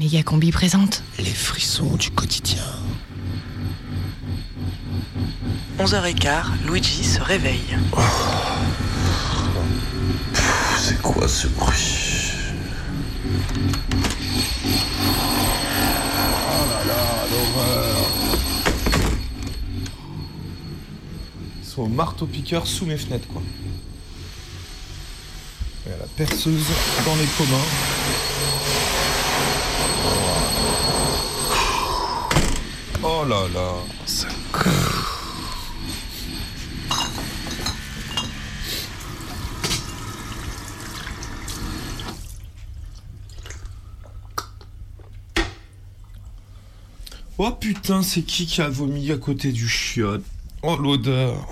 Méga Combi présente. Les frissons du quotidien. 11h15, Luigi se réveille. C'est quoi ce bruit? Oh là là, l'horreur Ils sont au marteau-piqueur sous mes fenêtres, quoi. Et à la perceuse dans les communs. Oh là là, ça Oh putain, c'est qui qui a vomi à côté du chiotte? Oh l'odeur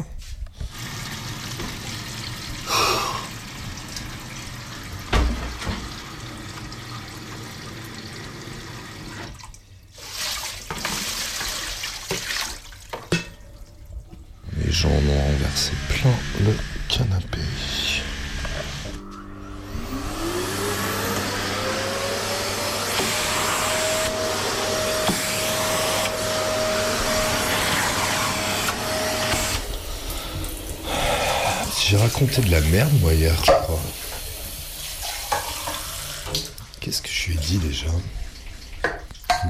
De la merde, moi, hier, je crois. Qu'est-ce que je lui ai dit déjà?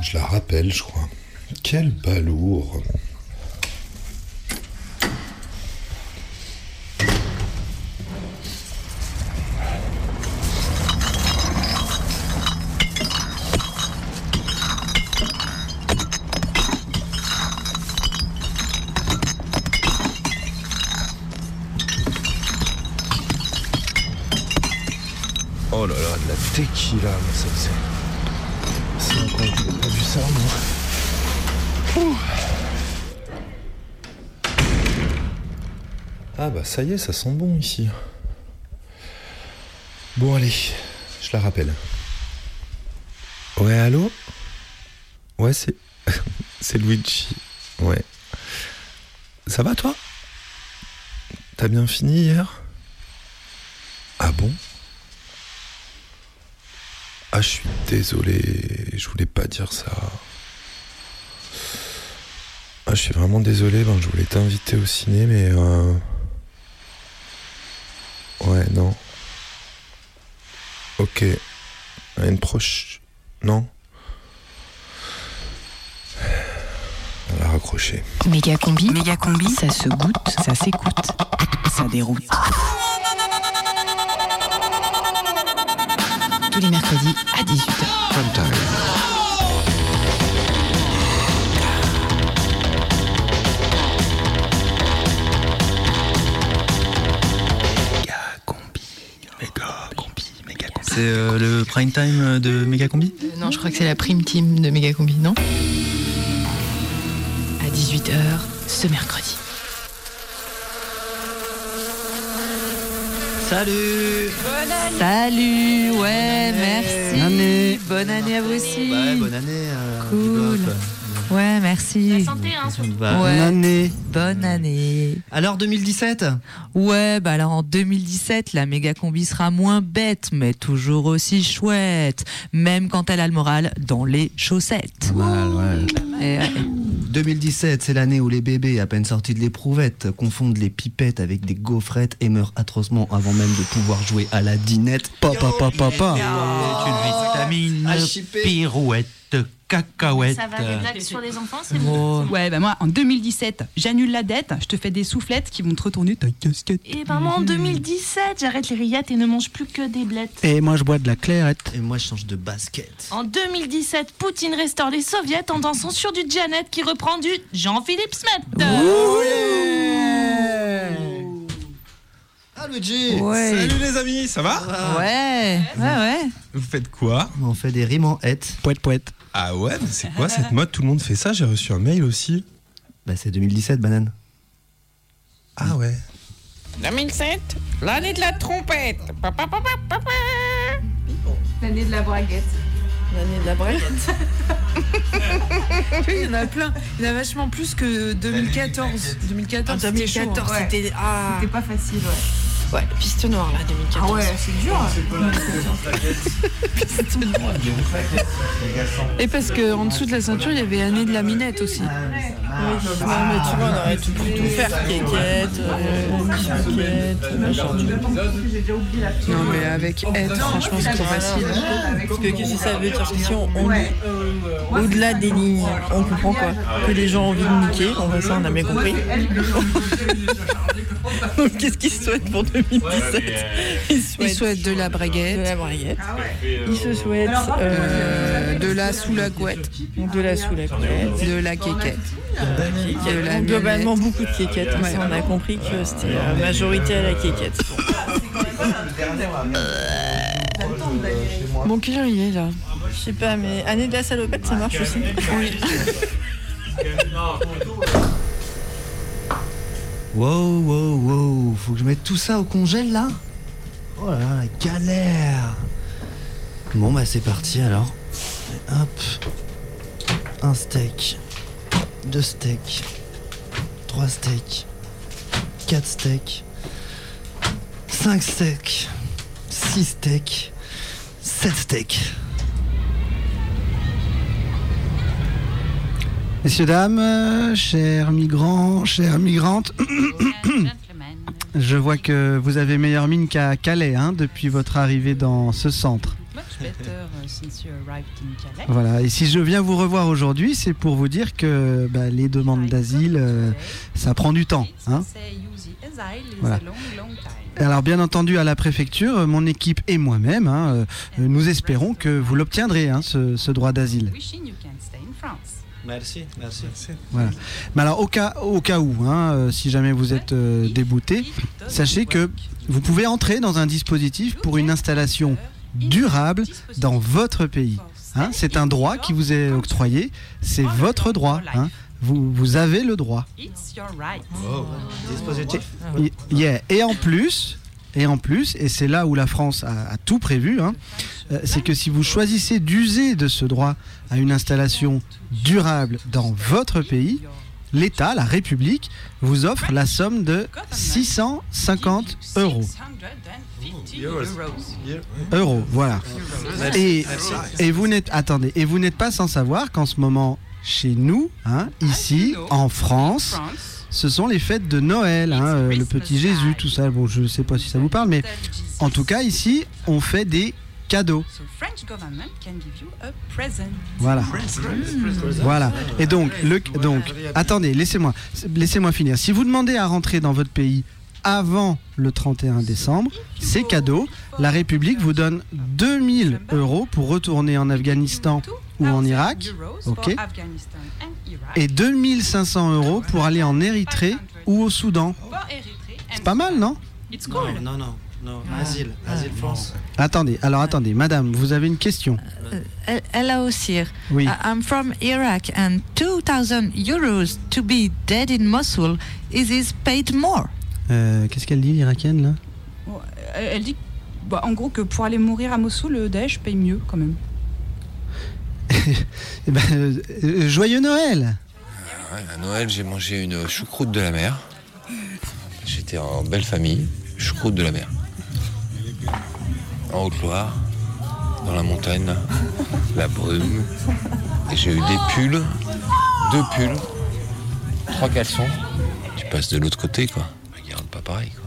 Je la rappelle, je crois. Quel balourd Oh là là, de la tequila, mais ça c'est. C'est incroyable, j'ai pas vu ça, moi. Ah bah ça y est, ça sent bon ici. Bon allez, je la rappelle. Ouais, allô? Ouais, c'est. c'est Luigi. Ouais. Ça va toi? T'as bien fini hier? Ah bon? Ah, je suis désolé, je voulais pas dire ça. Ah, je suis vraiment désolé, ben, je voulais t'inviter au ciné, mais. euh, Ouais, non. Ok. À une proche. Non On a raccroché. Méga Combi. Méga Combi. Ça se goûte, ça s'écoute, ça déroute. Tous les mercredis à 18h. Prime time. C'est euh, le prime time de Méga Combi Euh, non, je crois que c'est la prime team de Méga Combi, non? À 18h ce mercredi. Salut Salut, ouais, merci. Bonne année. Bonne année à vous aussi. Ouais, bonne année. euh, Cool. Ouais, merci. santé, hein, surtout. Bah, Ouais. Bonne année. Bonne année. Alors 2017 Ouais, bah alors en 2017, la méga combi sera moins bête, mais toujours aussi chouette. Même quand elle a le moral dans les chaussettes. Ouais. Et ouais. 2017, c'est l'année où les bébés, à peine sortis de l'éprouvette, confondent les pipettes avec des gaufrettes et meurent atrocement avant même de pouvoir jouer à la dinette. Papa, papa, papa. une vitamine, pirouette, cacahuète. Ça va, les blagues sur les enfants, c'est bon. Ouais, bah moi, en 2017, j'annule la dette, je te fais des soufflettes qui vont te retourner ta casquette. Et ben moi en 2017, j'arrête les rillettes et ne mange plus que des blettes. Et moi je bois de la clairette. Et moi, je change de basket. En 2017, Poutine restaure les soviets en dansant sur du Janet qui reprend du Jean-Philippe Smet. Ah, Luigi Ouais. Salut les amis, ça va? Ouais, ouais, ouais. Vous faites quoi? On fait des rimes en hête. Poète, poète. Ah ouais, mais c'est quoi cette mode? Tout le monde fait ça, j'ai reçu un mail aussi. Bah, c'est 2017, banane. Ah ouais. 2007, l'année de la trompette. L'année de la braguette. L'année de la braguette. Il y en a plein. Il y en a vachement plus que 2014. 2014, Ah, c'était chaud, 2014, hein. c'était- ah. C'était pas facile, ouais. Ouais, piste noire là, 2014. Ah ouais, c'est dur. Et parce que en dessous de la ceinture, il y avait année de la minette aussi. Non, mais tu vois, on aurait tout pu tout faire. Kékette, euh, machin. Non, mais avec être, franchement, c'est trop facile. Parce que qu'est-ce que ça veut dire Si on, on dit au-delà des lignes, on comprend quoi. Que les gens ont envie de niquer, on ça on a bien compris. Donc qu'est-ce qu'ils souhaitent pour 2017 Ils Ils souhaitent de la braguette. de la braguette. Ils se souhaitent euh, de la sous la couette, de la sous la couette. de la quéquette. De la globalement beaucoup de kékettes. hein, on a compris que c'était euh, majorité à la kékette. Mon client, il est là. Je sais pas, mais année de la salopette, ça marche aussi. Oui. Wow, wow, wow. Faut que je mette tout ça au congèle là? Oh là là, galère Bon bah c'est parti alors. Hop. Un steak. Deux steaks. Trois steaks. Quatre steaks. Cinq steaks. Six steaks. Sept steaks. Messieurs, dames, euh, chers migrants, chères migrantes, je vois que vous avez meilleure mine qu'à Calais hein, depuis votre arrivée dans ce centre. Voilà, et si je viens vous revoir aujourd'hui, c'est pour vous dire que bah, les demandes d'asile, euh, ça prend du temps. hein. Voilà. Alors bien entendu à la préfecture, mon équipe et moi-même, hein, euh, nous espérons que vous l'obtiendrez, hein, ce, ce droit d'asile. Merci, merci. Voilà. Mais alors, au cas, au cas où, hein, euh, si jamais vous êtes euh, débouté, sachez que vous pouvez entrer dans un dispositif pour une installation durable dans votre pays. hein. c'est un droit qui vous est octroyé, c'est votre droit. hein. Vous, vous avez le droit. Dispositif. Y- yeah. Et en plus, et en plus, et c'est là où la France a, tout prévu, hein, euh, c'est que si vous choisissez d'user de ce droit à une installation durable dans votre pays, l'État, la République, vous offre la somme de 650 euros. Euros, voilà. Et, et vous n'êtes, attendez, et vous n'êtes pas sans savoir qu'en ce moment, chez nous, hein, ici, en France, ce sont les fêtes de Noël, hein, euh, le petit Jésus, tout ça. Bon, je sais pas si ça vous parle, mais en tout cas, ici, on fait des cadeaux. Voilà. Voilà. Et donc, le, donc, attendez, laissez-moi, laissez-moi finir. Si vous demandez à rentrer dans votre pays avant le 31 décembre, c'est cadeau. La République vous donne 2000 euros pour retourner en Afghanistan ou en Irak, ok, et 2500 euros pour aller en Érythrée ou au Soudan. C'est pas mal, non? Non, non, non, non. Asile, asile France. Attendez, alors attendez, madame, vous avez une question Uh, hello, sir. Oui. Uh, I'm from Iraq, and 2,000 euros to be dead in Mosul is is paid more? Euh, Qu'est-ce qu'elle dit, l'Irakienne, là? Elle dit bah, en gros que pour aller mourir à Mossoul, le Daesh paye mieux quand même. Eh ben, euh, euh, Joyeux Noël Ouais, à Noël, j'ai mangé une choucroute de la mer. J'étais en belle famille, choucroute de la mer. En Haute-Loire, dans la montagne, la brume. Et j'ai eu des pulls, deux pulls, trois caleçons. Tu passes de l'autre côté, quoi. Pas pareil, quoi.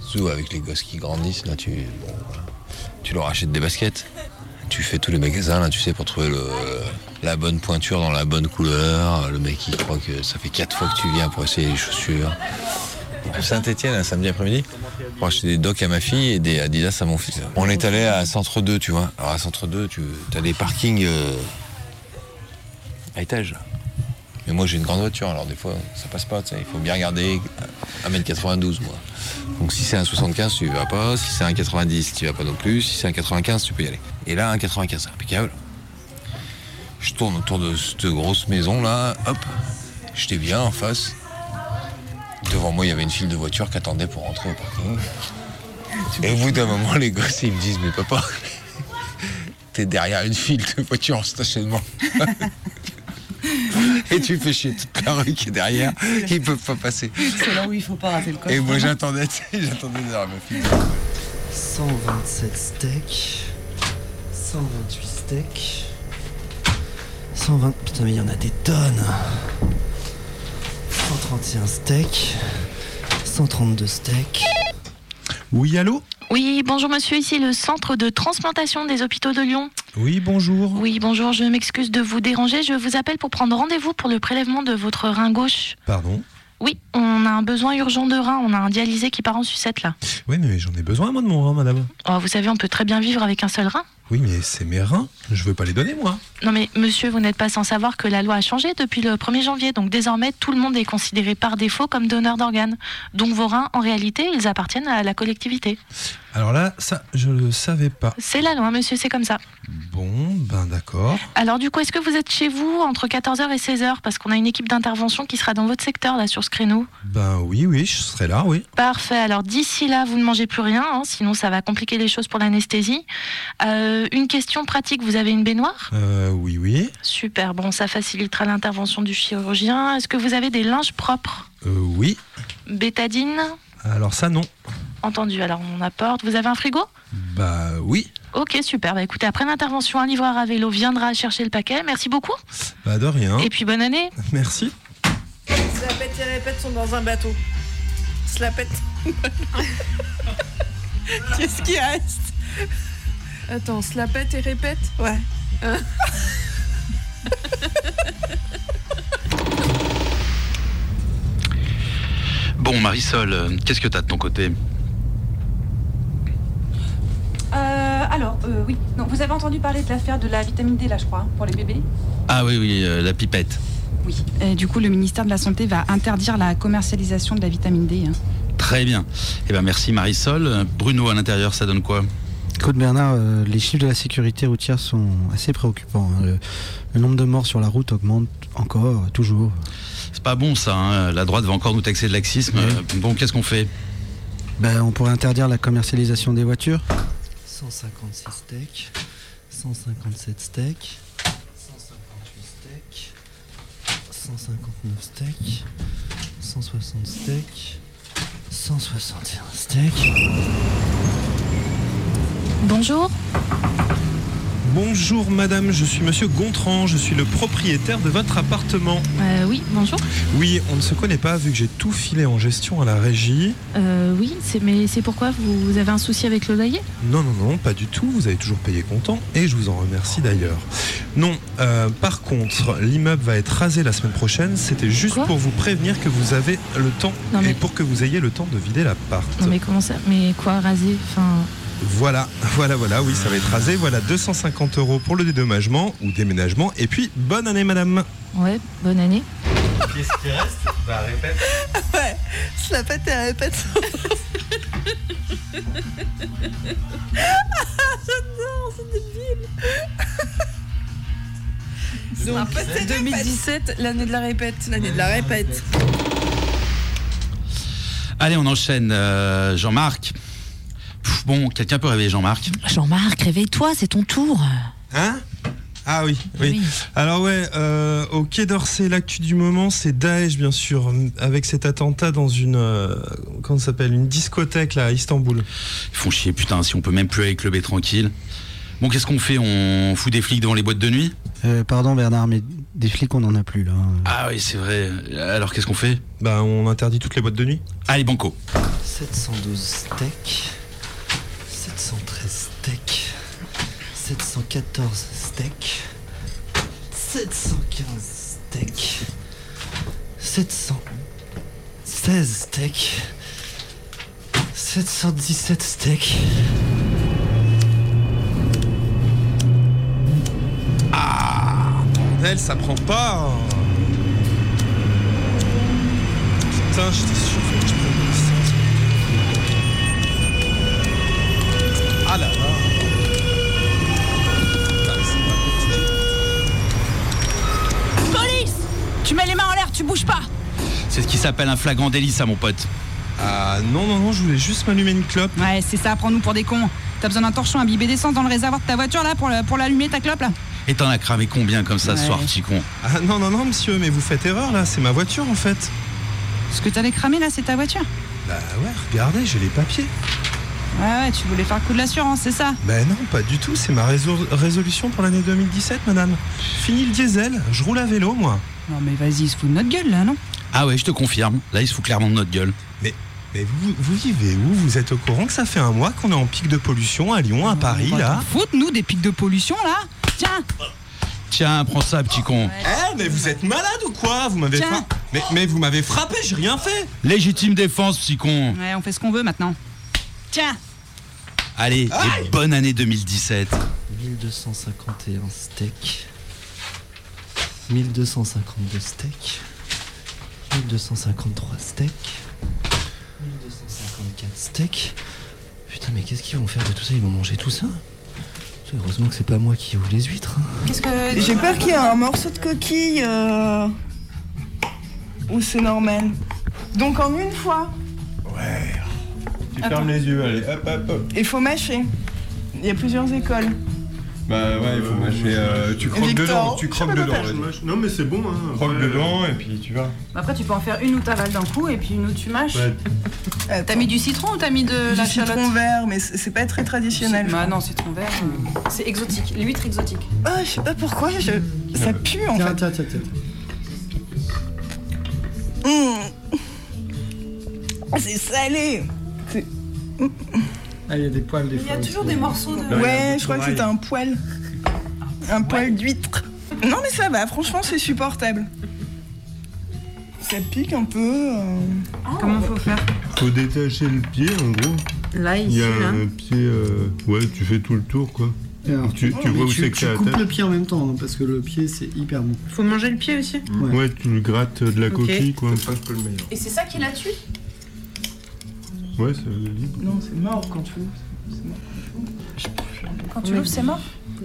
Surtout avec les gosses qui grandissent, là, tu, bon, tu leur achètes des baskets. Tu fais tous les magasins, là, tu sais, pour trouver la bonne pointure dans la bonne couleur. Le mec, il croit que ça fait quatre fois que tu viens pour essayer les chaussures. Saint-Etienne, un samedi après-midi, pour acheter des docks à ma fille et des Adidas à mon fils. On est allé à Centre 2, tu vois. Alors à Centre 2, tu as des parkings euh, à étage. Mais moi j'ai une grande voiture, alors des fois ça passe pas, il faut bien regarder 1m92 moi. Donc si c'est un 75 tu vas pas, si c'est un 90 tu vas pas non plus, si c'est un 95 tu peux y aller. Et là un 95, impeccable. Je tourne autour de cette grosse maison là, hop, j'étais bien en face. Devant moi il y avait une file de voitures qui attendait pour rentrer au parking. Et au bout d'un moment les gosses ils me disent mais papa, t'es derrière une file de voitures en stationnement. Et tu fais chier toute la rue qui est derrière, ils peuvent pas passer. C'est là où il faut pas rater le coche. Et moi j'attendais, j'attendais derrière ma fille. 127 steaks. 128 steaks. 120. Putain, mais il y en a des tonnes. 131 steaks. 132 steaks. Oui, allô? Oui, bonjour monsieur, ici le centre de transplantation des hôpitaux de Lyon. Oui, bonjour. Oui, bonjour, je m'excuse de vous déranger, je vous appelle pour prendre rendez-vous pour le prélèvement de votre rein gauche. Pardon? Oui, on a un besoin urgent de rein, on a un dialysé qui part en sucette là. Oui, mais j'en ai besoin, moi, de mon rein, madame. Oh, vous savez, on peut très bien vivre avec un seul rein. Oui, mais c'est mes reins. Je veux pas les donner, moi. Non mais monsieur, vous n'êtes pas sans savoir que la loi a changé depuis le 1er janvier, donc désormais tout le monde est considéré par défaut comme donneur d'organes. Donc vos reins, en réalité, ils appartiennent à la collectivité. Alors là, ça, je le savais pas. C'est la loi, monsieur, c'est comme ça. Bon, ben d'accord. Alors du coup, est-ce que vous êtes chez vous entre 14h et 16h Parce qu'on a une équipe d'intervention qui sera dans votre secteur, là, sur ce créneau. Ben oui, oui, je serai là, oui. Parfait. Alors d'ici là, vous ne mangez plus rien, hein, sinon ça va compliquer les choses pour l'anesthésie. Euh, une question pratique, vous avez une baignoire? Euh, oui, oui. Super, bon, ça facilitera l'intervention du chirurgien. Est-ce que vous avez des linges propres? Euh, oui. Bétadine? Alors ça, non. Entendu, alors on apporte. Vous avez un frigo? Bah oui. Ok, super. Bah écoutez, après l'intervention, un livreur à vélo viendra chercher le paquet. Merci beaucoup. Bah de rien. Et puis bonne année. Merci. Slapette et répète sont dans un bateau. Slapette. Qu'est-ce qui reste? Attends, slapette et répète Ouais. Hein Bon, Marisol, qu'est-ce que t'as de ton côté Euh, alors, euh, oui. Non, vous avez entendu parler de l'affaire de la vitamine D, là, je crois, hein, pour les bébés Ah oui, oui, euh, la pipette. Oui. Et du coup, le ministère de la Santé va interdire la commercialisation de la vitamine D. hein. Très bien. Eh ben merci Marisol. Bruno, à l'intérieur, ça donne quoi? Écoute Bernard, euh, les chiffres de la sécurité routière sont assez préoccupants. hein. Le, le nombre de morts sur la route augmente encore, toujours. C'est pas bon ça, hein. la droite va encore nous taxer de laxisme. Euh, Bon, qu'est-ce qu'on fait? Ben, on pourrait interdire la commercialisation des voitures 156 steaks. 157 steaks. 158 steaks. 159 steaks. 160 steaks. 161 steaks. Bonjour. Bonjour madame, je suis monsieur Gontran, je suis le propriétaire de votre appartement. Euh, oui, bonjour. Oui, on ne se connaît pas vu que j'ai tout filé en gestion à la régie. Euh, oui, c'est mais c'est pourquoi vous, vous avez un souci avec le loyer? Non, non, non, pas du tout, vous avez toujours payé comptant et je vous en remercie d'ailleurs. Non, euh, par contre, l'immeuble va être rasé la semaine prochaine, c'était juste Quoi? pour vous prévenir que vous avez le temps Non, mais- et pour que vous ayez le temps de vider l'appart. Non mais comment ça? Mais quoi raser Enfin, Voilà, voilà, voilà, oui, ça va être rasé. Voilà, 250 euros pour le dédommagement ou déménagement. Et puis, bonne année, madame. ouais, bonne année. Qu'est-ce qui reste Bah, répète. Ouais, slapette et répète. J'adore, c'est débile. Donc, 2017, l'année de la répète. L'année de la répète. Allez, on enchaîne. euh, Jean-Marc. Bon, quelqu'un peut réveiller Jean-Marc Jean-Marc, réveille-toi, c'est ton tour. Hein? Ah oui, oui. Alors ouais, euh, au Quai d'Orsay, l'actu du moment, c'est Daesh, bien sûr, avec cet attentat dans une, euh, comment ça s'appelle, une discothèque là à Istanbul. Ils font chier, putain, si on peut même plus aller cluber tranquille. Bon, qu'est-ce qu'on fait? On fout des flics devant les boîtes de nuit? Euh, Pardon Bernard, mais des flics on n'en a plus là. Ah oui, c'est vrai. Alors qu'est-ce qu'on fait? Bah, on interdit toutes les boîtes de nuit. Allez, banco. 712 steaks. 713 steaks. 714 steaks. 715 steaks. 716 steaks. 717 steaks. Ah Bordel, ça prend pas Putain, j'étais sûr que Tu mets les mains en l'air, tu bouges pas C'est ce qui s'appelle un flagrant délit, ça, mon pote. Ah non, non, non, je voulais juste m'allumer une clope. Ouais, c'est ça, prends-nous pour des cons. T'as besoin d'un torchon imbibé d'essence dans le réservoir de ta voiture là pour, le- pour l'allumer ta clope là Et t'en as cramé combien comme ça ce Ouais. soir, petit con Ah non, non, non, monsieur, mais vous faites erreur là, c'est ma voiture en fait. Ce que t'allais cramer là, c'est ta voiture Bah ouais, regardez, j'ai les papiers. Ouais, ouais, tu voulais faire le coup de l'assurance, c'est ça? Ben non, pas du tout, c'est ma résol- résolution pour l'année 2017, madame. Fini le diesel, je roule à vélo moi. Non mais vas-y, il se fout de notre gueule là, non? Ah ouais, je te confirme. Là, il se fout clairement de notre gueule. Mais, mais vous, vous vivez où? Vous êtes au courant que ça fait un mois qu'on est en pic de pollution à Lyon, à Paris On va là? foutre, nous, des pics de pollution là Tiens Tiens, prends ça, petit con. Eh, mais vous êtes malade ou quoi? Vous m'avez fra- mais, mais vous m'avez frappé, j'ai rien fait Légitime défense, petit con. Ouais, on fait ce qu'on veut maintenant. Tiens Allez, et bonne année 2017. 1251 steaks. 1252 steaks. 1253 steaks. 1254 steaks. Putain, mais qu'est-ce qu'ils vont faire de tout ça? Ils vont manger tout ça? Heureusement que c'est pas moi qui ouvre les huîtres. hein. Qu'est-ce que. J'ai peur qu'il y ait un morceau de coquille. Euh... Ou c'est normal. Donc en une fois, Tu Attends. fermes les yeux, allez, hop, hop, hop. il faut mâcher. Il y a plusieurs écoles. Bah ouais, il faut mâcher. euh, tu croques Victor, dedans, tu croques dedans. vas-y. Non, mais c'est bon, hein. Croque dedans et puis tu vas. Après, tu peux en faire une où t'avales d'un coup et puis une où tu mâches. Ouais. T'as mis du citron ou t'as mis de Du la citron chalotte vert, mais c'est c'est pas très traditionnel. Bah non, citron vert, euh, c'est exotique. L'huître exotique. Ah, je sais pas pourquoi, je... ça pue en fait. Tiens, tiens, tiens. Mmh. C'est salé. Ah, il y a des poils des Il y a toujours des morceaux de. Ouais, je crois que c'était un poil. Un poil d'huître. Non mais ça va, franchement c'est supportable. Ça pique un peu. euh. Comment faut faire Faut détacher le pied en gros. Là, Il y a ici, là. un pied. euh, Ouais, tu fais tout le tour quoi. Et alors, tu, tu mais vois où c'est que tu ça coupes le pied en même temps, hein, parce que le pied c'est hyper bon. Faut manger le pied aussi Ouais. tu le grattes de la Ok. coquille quoi. C'est un peu le meilleur. Et c'est ça qui la tue Ouais, c'est libre. Non, c'est mort quand tu Quand tu l'ouvres, c'est mort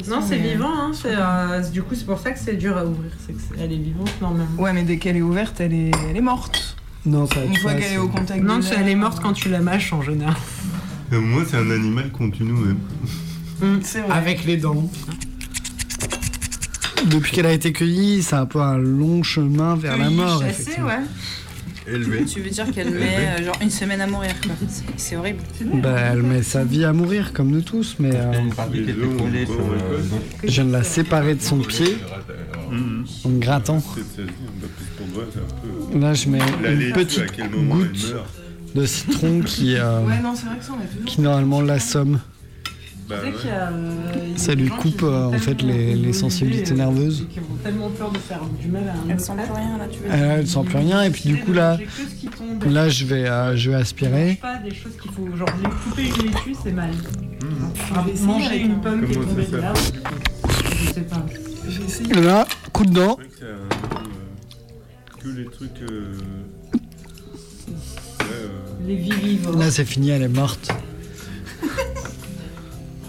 Non, c'est vivant. Hein. c'est, euh, du coup, c'est pour ça que c'est dur à ouvrir. C'est que c'est- elle est vivante normalement. Ouais, mais dès qu'elle est ouverte, elle est, elle est morte. Non, ça Une fois qu'elle est au contact Non, elle est morte quand tu la mâches en général. Euh, moi, c'est un animal qu'on tue nous-mêmes. C'est vrai. Avec les dents. Depuis qu'elle a été cueillie, c'est un peu un long chemin vers la mort. Chassée, effectivement. ouais. Tu veux dire qu'elle met euh, genre une semaine à mourir, quoi. C'est- horrible. Bah, elle met sa vie à mourir, comme nous tous, mais euh, je viens de la séparer de son pied en me grattant. Peu- Là, je mets une petite goutte de citron qui, euh, Ouais, non, c'est vrai que ça, on est toujours. qui normalement l'assomme. Bah ouais. euh, Ça lui coupe euh, en fait les, sensibilités euh, nerveuses. Qui ont tellement peur de faire du mal à un Elle sent plus rien, là, tu veux Elle, elle sent plus rien et puis du coup là, là je vais, euh, je vais aspirer. pas des choses qu'il faut. Genre, les couper une laitue, c'est mal. Je vais essayer Manger avec une un- pomme qui est Comment ça tombée de s'appelle l'arbre, je sais pas. Je vais essayer. Et là, coup de dent. Que euh, les trucs. euh, ouais, euh, Les. Là c'est fini, elle est morte.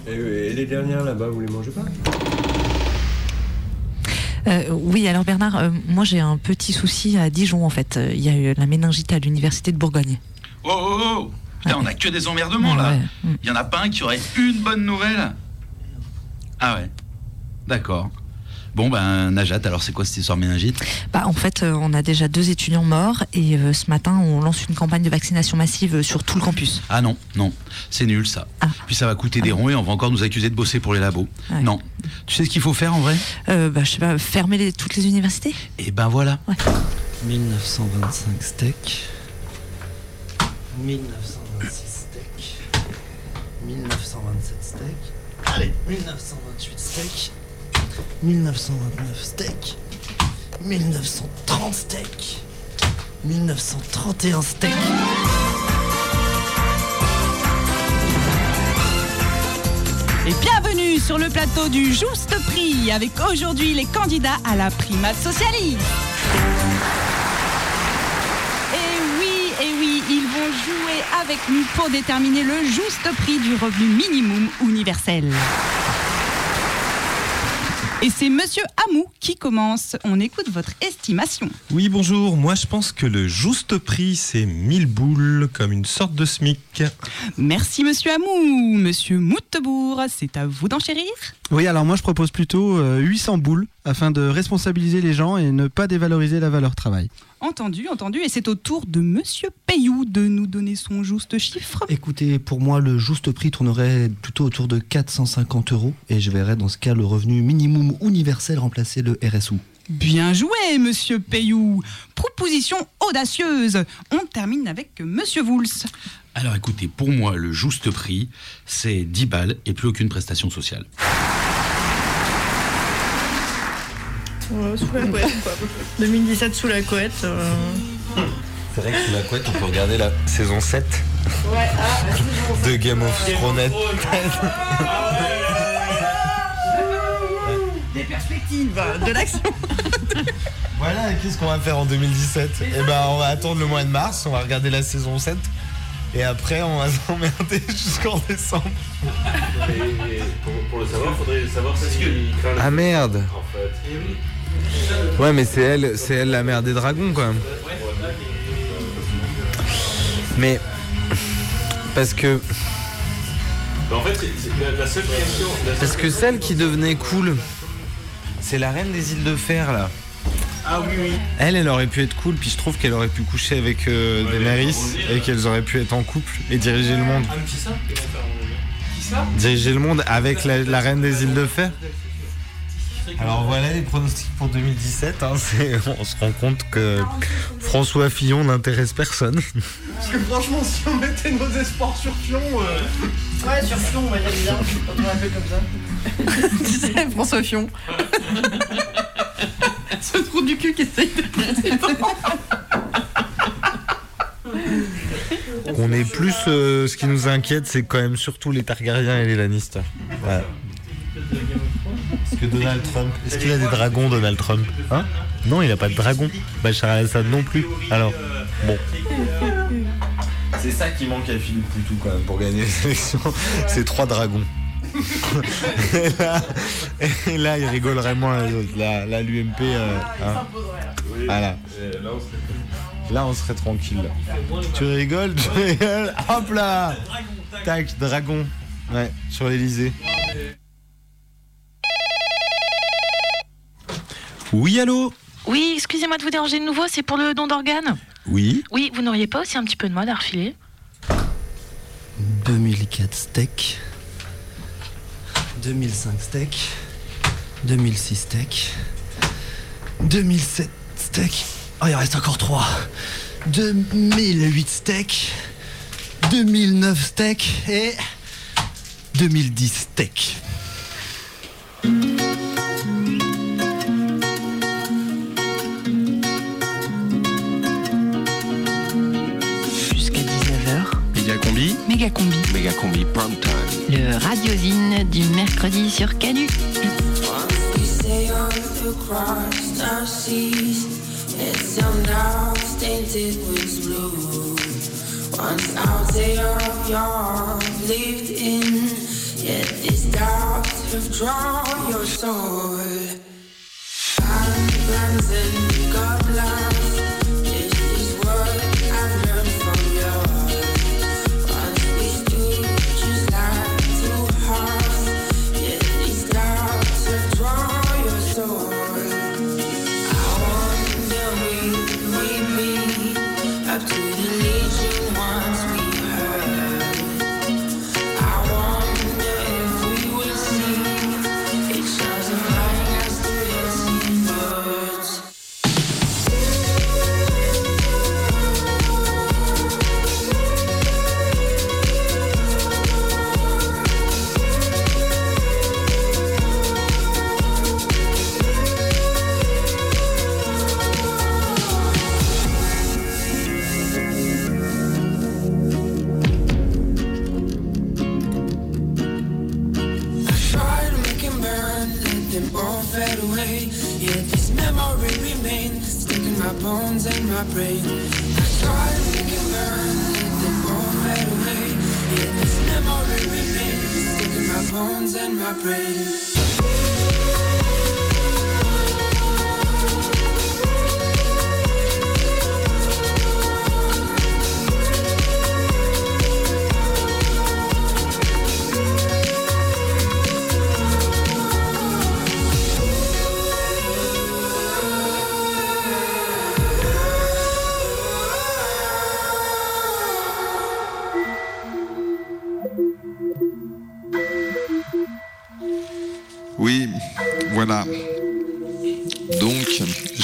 Et, et les dernières là-bas, vous les mangez pas? Euh, oui, alors Bernard, euh, moi j'ai un petit souci à Dijon en fait. Euh, Il y a eu la méningite à l'université de Bourgogne. Oh oh oh Putain, on a que des emmerdements là. Ouais. Il y en a pas un qui aurait une bonne nouvelle? Ah ouais. D'accord. Bon ben Najat, alors c'est quoi cette histoire méningite? Bah, en fait, euh, on a déjà deux étudiants morts et euh, ce matin on lance une campagne de vaccination massive euh, sur tout le campus. Ah non, non, c'est nul ça. Puis ça va coûter des ronds et on va encore nous accuser de bosser pour les labos. Ouais. Non. Tu sais ce qu'il faut faire en vrai? Euh, bah, je sais pas, fermer les- toutes les universités Et ben voilà. 1925 steaks. 1926 steaks. 1927 steaks. Allez, 1928 steaks. 1929 steaks. 1930 steaks. 1931 steaks. Et bienvenue sur le plateau du Juste Prix avec aujourd'hui les candidats à la primate socialiste. Et oui, et oui, ils vont jouer avec nous pour déterminer le juste prix du revenu minimum universel. Et c'est Monsieur Hamou qui commence. On écoute votre estimation. Oui, bonjour. Moi, je pense que le juste prix, c'est 1000 boules, comme une sorte de SMIC. Merci Monsieur Hamou. Monsieur Moutebourg, c'est à vous d'enchérir. Oui, alors moi je propose plutôt euh, 800 boules afin de responsabiliser les gens et ne pas dévaloriser la valeur travail. Entendu, entendu. Et c'est au tour de Monsieur Payou de nous donner son juste chiffre. Écoutez, pour moi, le juste prix tournerait plutôt autour de 450 euros et je verrais dans ce cas le revenu minimum universel remplacer le RSU. Bien joué, Monsieur Payou. Proposition audacieuse. On termine avec Monsieur Vouls. Alors écoutez, pour moi, le juste prix, c'est 10 balles et plus aucune prestation sociale. Ouais, sous la couette, quoi. 2017 sous la couette. euh. C'est vrai que sous la couette, on peut regarder la saison 7 Ouais, ah, de Game of Thrones. Des perspectives, de l'action. Voilà, qu'est-ce qu'on va faire en 2017 Eh ben, on va attendre le mois de mars, on va regarder la saison 7. Et après, on va s'emmerder jusqu'en décembre. pour, pour le savoir, il faudrait savoir si Ah, merde. En fait. Ouais, mais c'est elle, c'est elle la mère des dragons, même. Mais. Parce que. En fait, la, seule question. Parce que celle qui devenait cool, c'est la reine des îles de fer, là. Ah oui, oui. Elle, elle aurait pu être cool, puis je trouve qu'elle aurait pu coucher avec euh, Daenerys et qu'elles auraient pu être en couple et diriger le monde. Ah, mais c'est ça? Qui ça? Diriger le monde avec la, la reine des îles de fer. Alors voilà les pronostics pour 2017. hein, on se rend compte que François Fillon n'intéresse personne. Parce que franchement, si on mettait nos espoirs sur Fion. euh, Ouais, sur Fion, ouais, j'aime bien. Quand on l'appelle comme ça. tu sais, François Fion. Ce trou du cul qui essaye de On est plus. euh, ce qui nous inquiète, c'est quand même surtout les Targaryens et les Lannister. Ouais. Est-ce que Donald Trump. Est-ce qu'il a des dragons, Donald Trump Hein Non, il a pas de dragon. Bachar al-Assad non plus. Alors, bon. C'est ça qui manque à Philippe Poutou quand même pour gagner les élections. C'est trois dragons. et, là, et là, il rigolerait moins les autres. Là, là l'UMP. euh, hein. Voilà. Là, on serait- Là, on serait tranquille. Tu rigoles, tu rigoles. Hop là Tac, dragon. Ouais, sur l'Elysée. Oui, allô Oui, excusez-moi de vous déranger de nouveau, c'est pour le don d'organes. Oui. Oui, vous n'auriez pas aussi un petit peu de mode à refiler 2004 steak. 2005 steak. 2006 steak. 2007 steak. Oh, il en reste encore 3. 2008 steak. 2009 steak. Et 2010 steak. Méga combi. Méga combi prime time. Le radiosine du mercredi sur Canu. We sailed across our seas, and some now tainted with blue. Once out there, young, lived in, yet these doubts have drawn your soul. And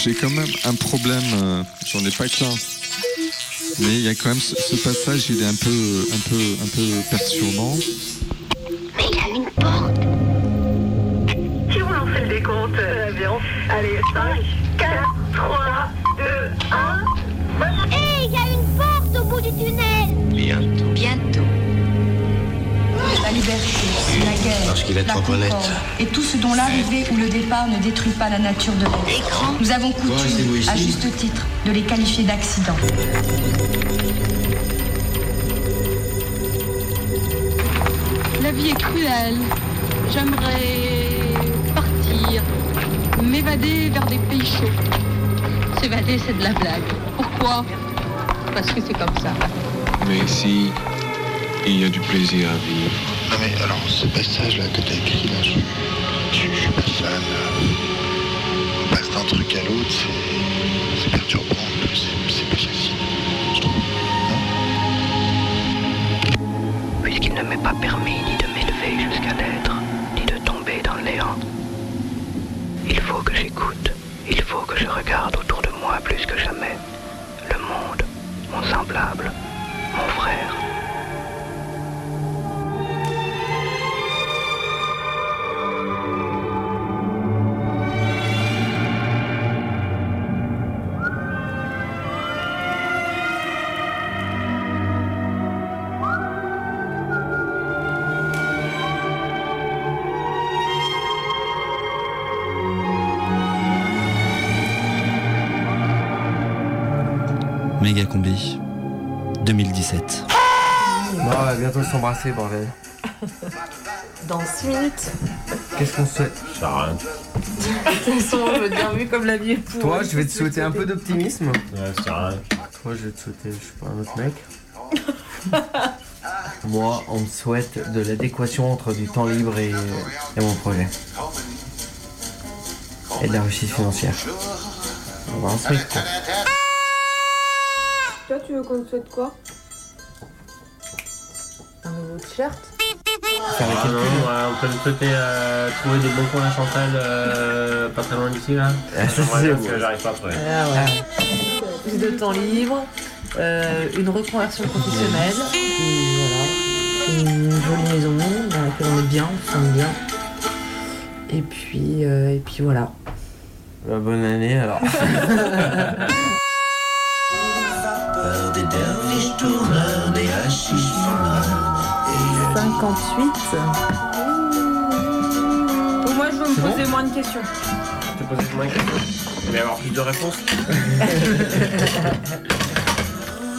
j'ai quand même un problème, euh, j'en ai pas qu'un. Mais il y a quand même ce, ce passage, il est un peu, un peu, un peu perturbant. Qu'il est la trop honnête. concorde, et tout ce dont l'arrivée ou le départ ne détruit pas la nature de l'être. Nous avons coutume, à juste titre, de les qualifier d'accidents. La vie est cruelle. J'aimerais partir, m'évader vers des pays chauds. S'évader, c'est de la blague. Pourquoi? Parce que c'est comme ça. Mais ici, il y a du plaisir à vivre. Non mais alors ce passage là que t'as écrit là, je, je, je suis pas fan. On passe d'un truc à l'autre, c'est, c'est perturbant, c'est, pas facile, je trouve. Puisqu'il ne m'est pas permis ni de m'élever jusqu'à l'être, ni de tomber dans le néant. Il faut que j'écoute, il faut que je regarde Méga combi 2017. Bon, on va bientôt s'embrasser, bordel. Dans 6 minutes. Qu'est-ce qu'on se souhaite? Ça rien. De toute façon, je veux dire, vu comme la vie est pourrie. Toi, je vais te souhaiter un peu d'optimisme. Ouais, c'est rien. Toi, je vais te souhaiter, je sais pas, un autre mec. Moi, on me souhaite de l'adéquation entre du temps libre et, et mon projet. Et de la réussite financière. On va en quoi. Toi, tu veux qu'on te souhaite quoi Un nouveau t-shirt Ah calculs. non, ouais, on peut nous souhaiter euh, trouver des bons coins à Chantal euh, pas très loin d'ici là. Ah, ça, Ouais, c'est parce que j'arrive pas à trouver. Ah ouais. Plus de temps libre, euh, une reconversion professionnelle, et voilà, une jolie maison dans laquelle on est bien, on se sent bien. Et puis, euh, et puis voilà. Bah, bonne année alors. Peur des derviches tourneurs, des hachis fumeurs. 58. Moi, je veux me bon poser moins de questions. Je te posais moins de questions. Il va y avoir plus de réponses.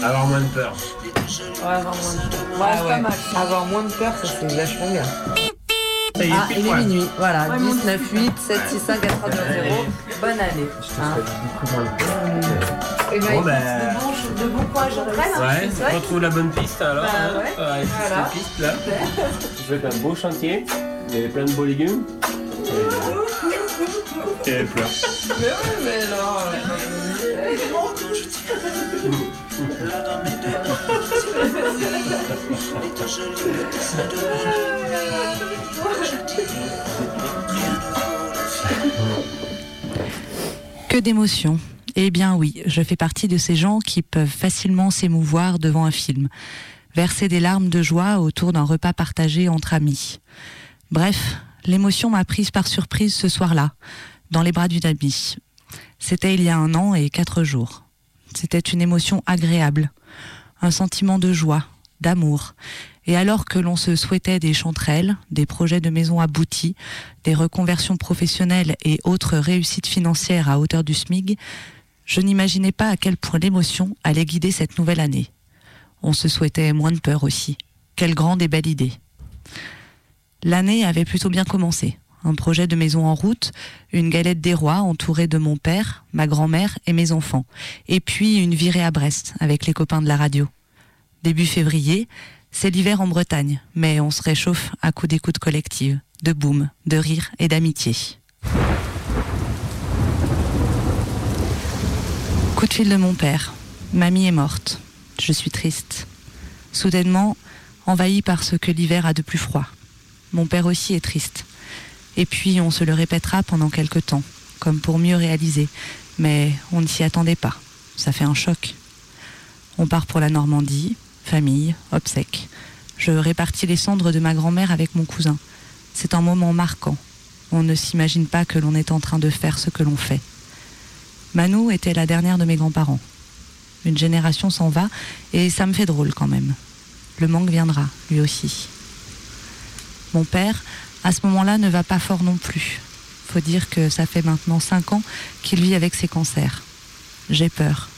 avoir moins de peur. Ouais, avoir moins de peur. Ouais, c'est pas mal. Avoir moins de peur, ça c'est vachement bien. Ça y est, Ah, il est minuit. Voilà, Ouais, mon 19, 8, 7, 6, 5, 4, 3, 2, 0. Bonne année. Et Bon, écoute, ben- de bons courage après, hein, Ouais, on retrouve la bonne piste alors. Bah, hein. ouais. Voilà. cette piste là. Je fais un beau chantier, il y avait plein de beaux légumes. Et, et elle pleure. Mais ouais, mais alors. Que d'émotions. Eh bien oui, je fais partie de ces gens qui peuvent facilement s'émouvoir devant un film, verser des larmes de joie autour d'un repas partagé entre amis. Bref, l'émotion m'a prise par surprise ce soir-là, dans les bras d'une amie. C'était il y a un an et quatre jours. C'était une émotion agréable, un sentiment de joie, d'amour. Et alors que l'on se souhaitait des chanterelles, des projets de maison aboutis, des reconversions professionnelles et autres réussites financières à hauteur du SMIG, je n'imaginais pas à quel point l'émotion allait guider cette nouvelle année. On se souhaitait moins de peur aussi. Quelle grande et belle idée. L'année avait plutôt bien commencé. Un projet de maison en route, une galette des rois entourée de mon père, ma grand-mère et mes enfants, et puis une virée à Brest avec les copains de la radio. Début février, c'est l'hiver en Bretagne, mais on se réchauffe à coups d'écoute collective, de boum, de rire et d'amitié. Coup de de mon père. Mamie est morte. Je suis triste. Soudainement, envahi par ce que l'hiver a de plus froid. Mon père aussi est triste. Et puis on se le répétera pendant quelque temps, comme pour mieux réaliser. Mais on ne s'y attendait pas. Ça fait un choc. On part pour la Normandie, famille, obsèques. Je répartis les cendres de ma grand-mère avec mon cousin. C'est un moment marquant. On ne s'imagine pas que l'on est en train de faire ce que l'on fait. Manou était la dernière de mes grands-parents. Une génération s'en va et ça me fait drôle quand même. Le manque viendra, lui aussi. Mon père, à ce moment-là, ne va pas fort non plus. Faut dire que ça fait maintenant cinq ans qu'il vit avec ses cancers. J'ai peur.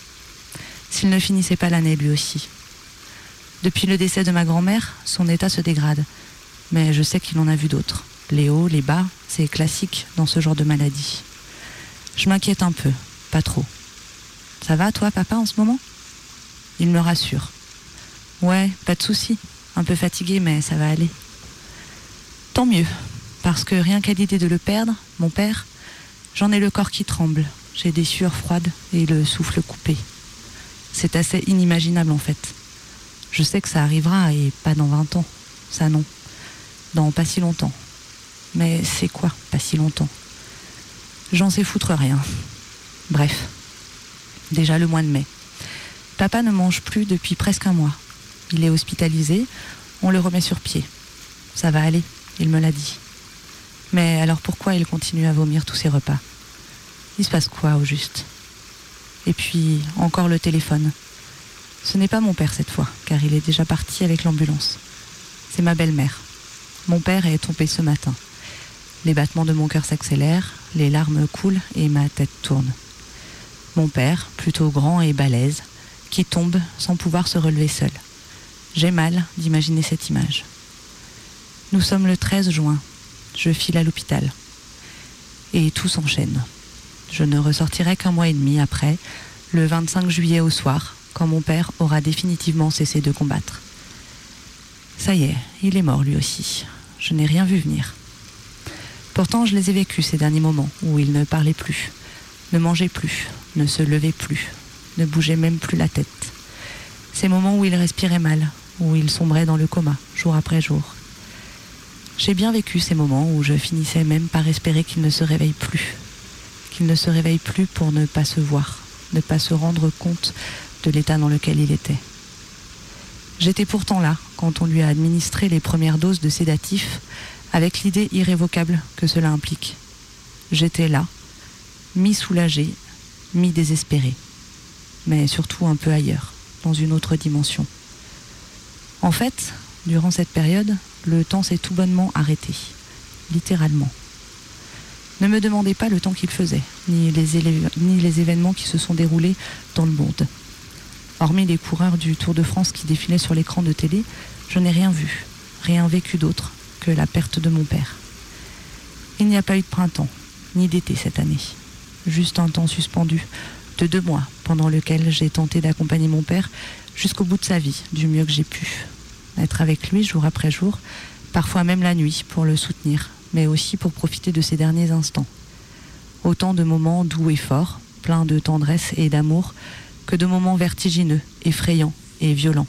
S'il ne finissait pas l'année lui aussi. Depuis le décès de ma grand-mère, son état se dégrade. Mais je sais qu'il en a vu d'autres. Les hauts, les bas, c'est classique dans ce genre de maladie. Je m'inquiète un peu, pas trop. Ça va, toi, papa, en ce moment? Il me rassure. Ouais, pas de souci. Un peu fatigué, mais ça va aller. Tant mieux, parce que rien qu'à l'idée de le perdre, mon père, j'en ai le corps qui tremble. J'ai des sueurs froides et le souffle coupé. C'est assez inimaginable en fait. Je sais que ça arrivera et pas dans 20 ans. Ça non. Dans pas si longtemps. Mais c'est quoi, pas si longtemps? J'en sais foutre rien. Bref. Déjà le mois de mai. Papa ne mange plus depuis presque un mois. Il est hospitalisé, on le remet sur pied. Ça va aller, il me l'a dit. Mais alors pourquoi il continue à vomir tous ses repas? Il se passe quoi au juste? Et puis, encore le téléphone. Ce n'est pas mon père cette fois, car il est déjà parti avec l'ambulance. C'est ma belle-mère. Mon père est tombé ce matin. Les battements de mon cœur s'accélèrent, les larmes coulent et ma tête tourne. Mon père, plutôt grand et balèze, qui tombe sans pouvoir se relever seul. J'ai mal d'imaginer cette image. Nous sommes le 13 juin. Je file à l'hôpital. Et tout s'enchaîne. Je ne ressortirai qu'un mois et demi après, le 25 juillet au soir, quand mon père aura définitivement cessé de combattre. Ça y est, il est mort lui aussi. Je n'ai rien vu venir. Pourtant, je les ai vécus ces derniers moments où il ne parlait plus, ne mangeait plus, ne se levait plus, ne bougeait même plus la tête. Ces moments où il respirait mal, où il sombrait dans le coma, jour après jour. J'ai bien vécu ces moments où je finissais même par espérer qu'il ne se réveille plus, qu'il ne se réveille plus pour ne pas se voir, ne pas se rendre compte de l'état dans lequel il était. J'étais pourtant là quand on lui a administré les premières doses de sédatifs avec l'idée irrévocable que cela implique. J'étais là, mi-soulagé, mi-désespéré, mais surtout un peu ailleurs, dans une autre dimension. En fait, durant cette période, le temps s'est tout bonnement arrêté, littéralement. Ne me demandez pas le temps qu'il faisait, ni les, élé- ni les événements qui se sont déroulés dans le monde. Hormis les coureurs du Tour de France qui défilaient sur l'écran de télé, je n'ai rien vu, rien vécu d'autre que la perte de mon père. Il n'y a pas eu de printemps, ni d'été cette année. Juste un temps suspendu de deux mois pendant lequel j'ai tenté d'accompagner mon père jusqu'au bout de sa vie, du mieux que j'ai pu. Être avec lui jour après jour, parfois même la nuit, pour le soutenir, mais aussi pour profiter de ses derniers instants. Autant de moments doux et forts, pleins de tendresse et d'amour, que de moments vertigineux, effrayants et violents.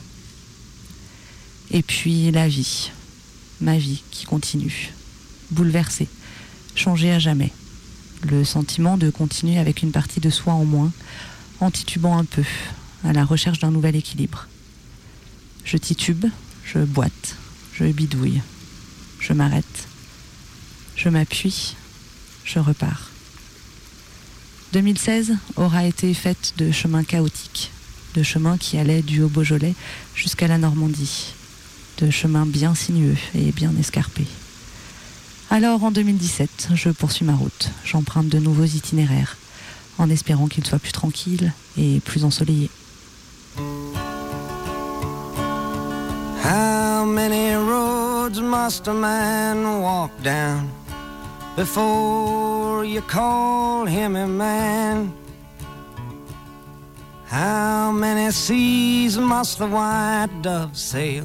Et puis la vie, ma vie qui continue, bouleversée, changée à jamais. Le sentiment de continuer avec une partie de soi en moins, en titubant un peu, à la recherche d'un nouvel équilibre. Je titube, je boite, je bidouille, je m'arrête, je m'appuie, je repars. 2016 aura été faite de chemins chaotiques, de chemins qui allaient du Haut-Beaujolais jusqu'à la Normandie, de chemins bien sinueux et bien escarpés. Alors en 2017, je poursuis ma route, j'emprunte de nouveaux itinéraires, en espérant qu'ils soient plus tranquilles et plus ensoleillés. How many roads must a man walk down before you call him a man? How many seas must the white dove sail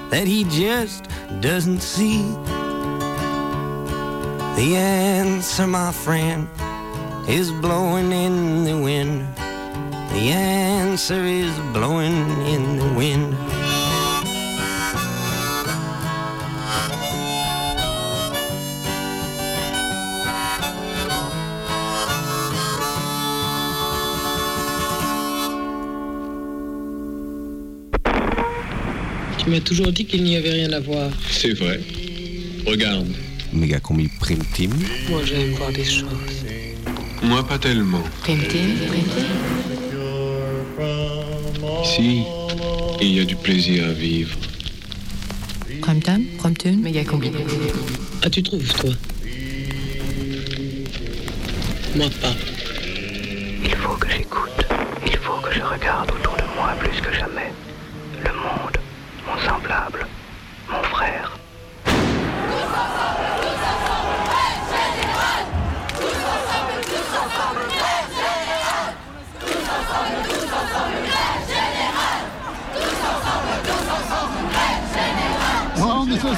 that he just doesn't see? The answer, my friend, is blowing in the wind. The answer is blowing in the wind. M'as toujours dit qu'il n'y avait rien à voir. C'est vrai. Regarde. Méga combi Prime Team. Moi, j'aime voir des choses. Moi, pas tellement. Ici, il y a du plaisir à vivre. Prime time, prime tune, méga combi. Ah, tu trouves, toi? Moi, pas. Il faut que j'écoute. Il faut que je regarde autour de moi plus que jamais. Le monde, mon semblable, mon frère. Ouais,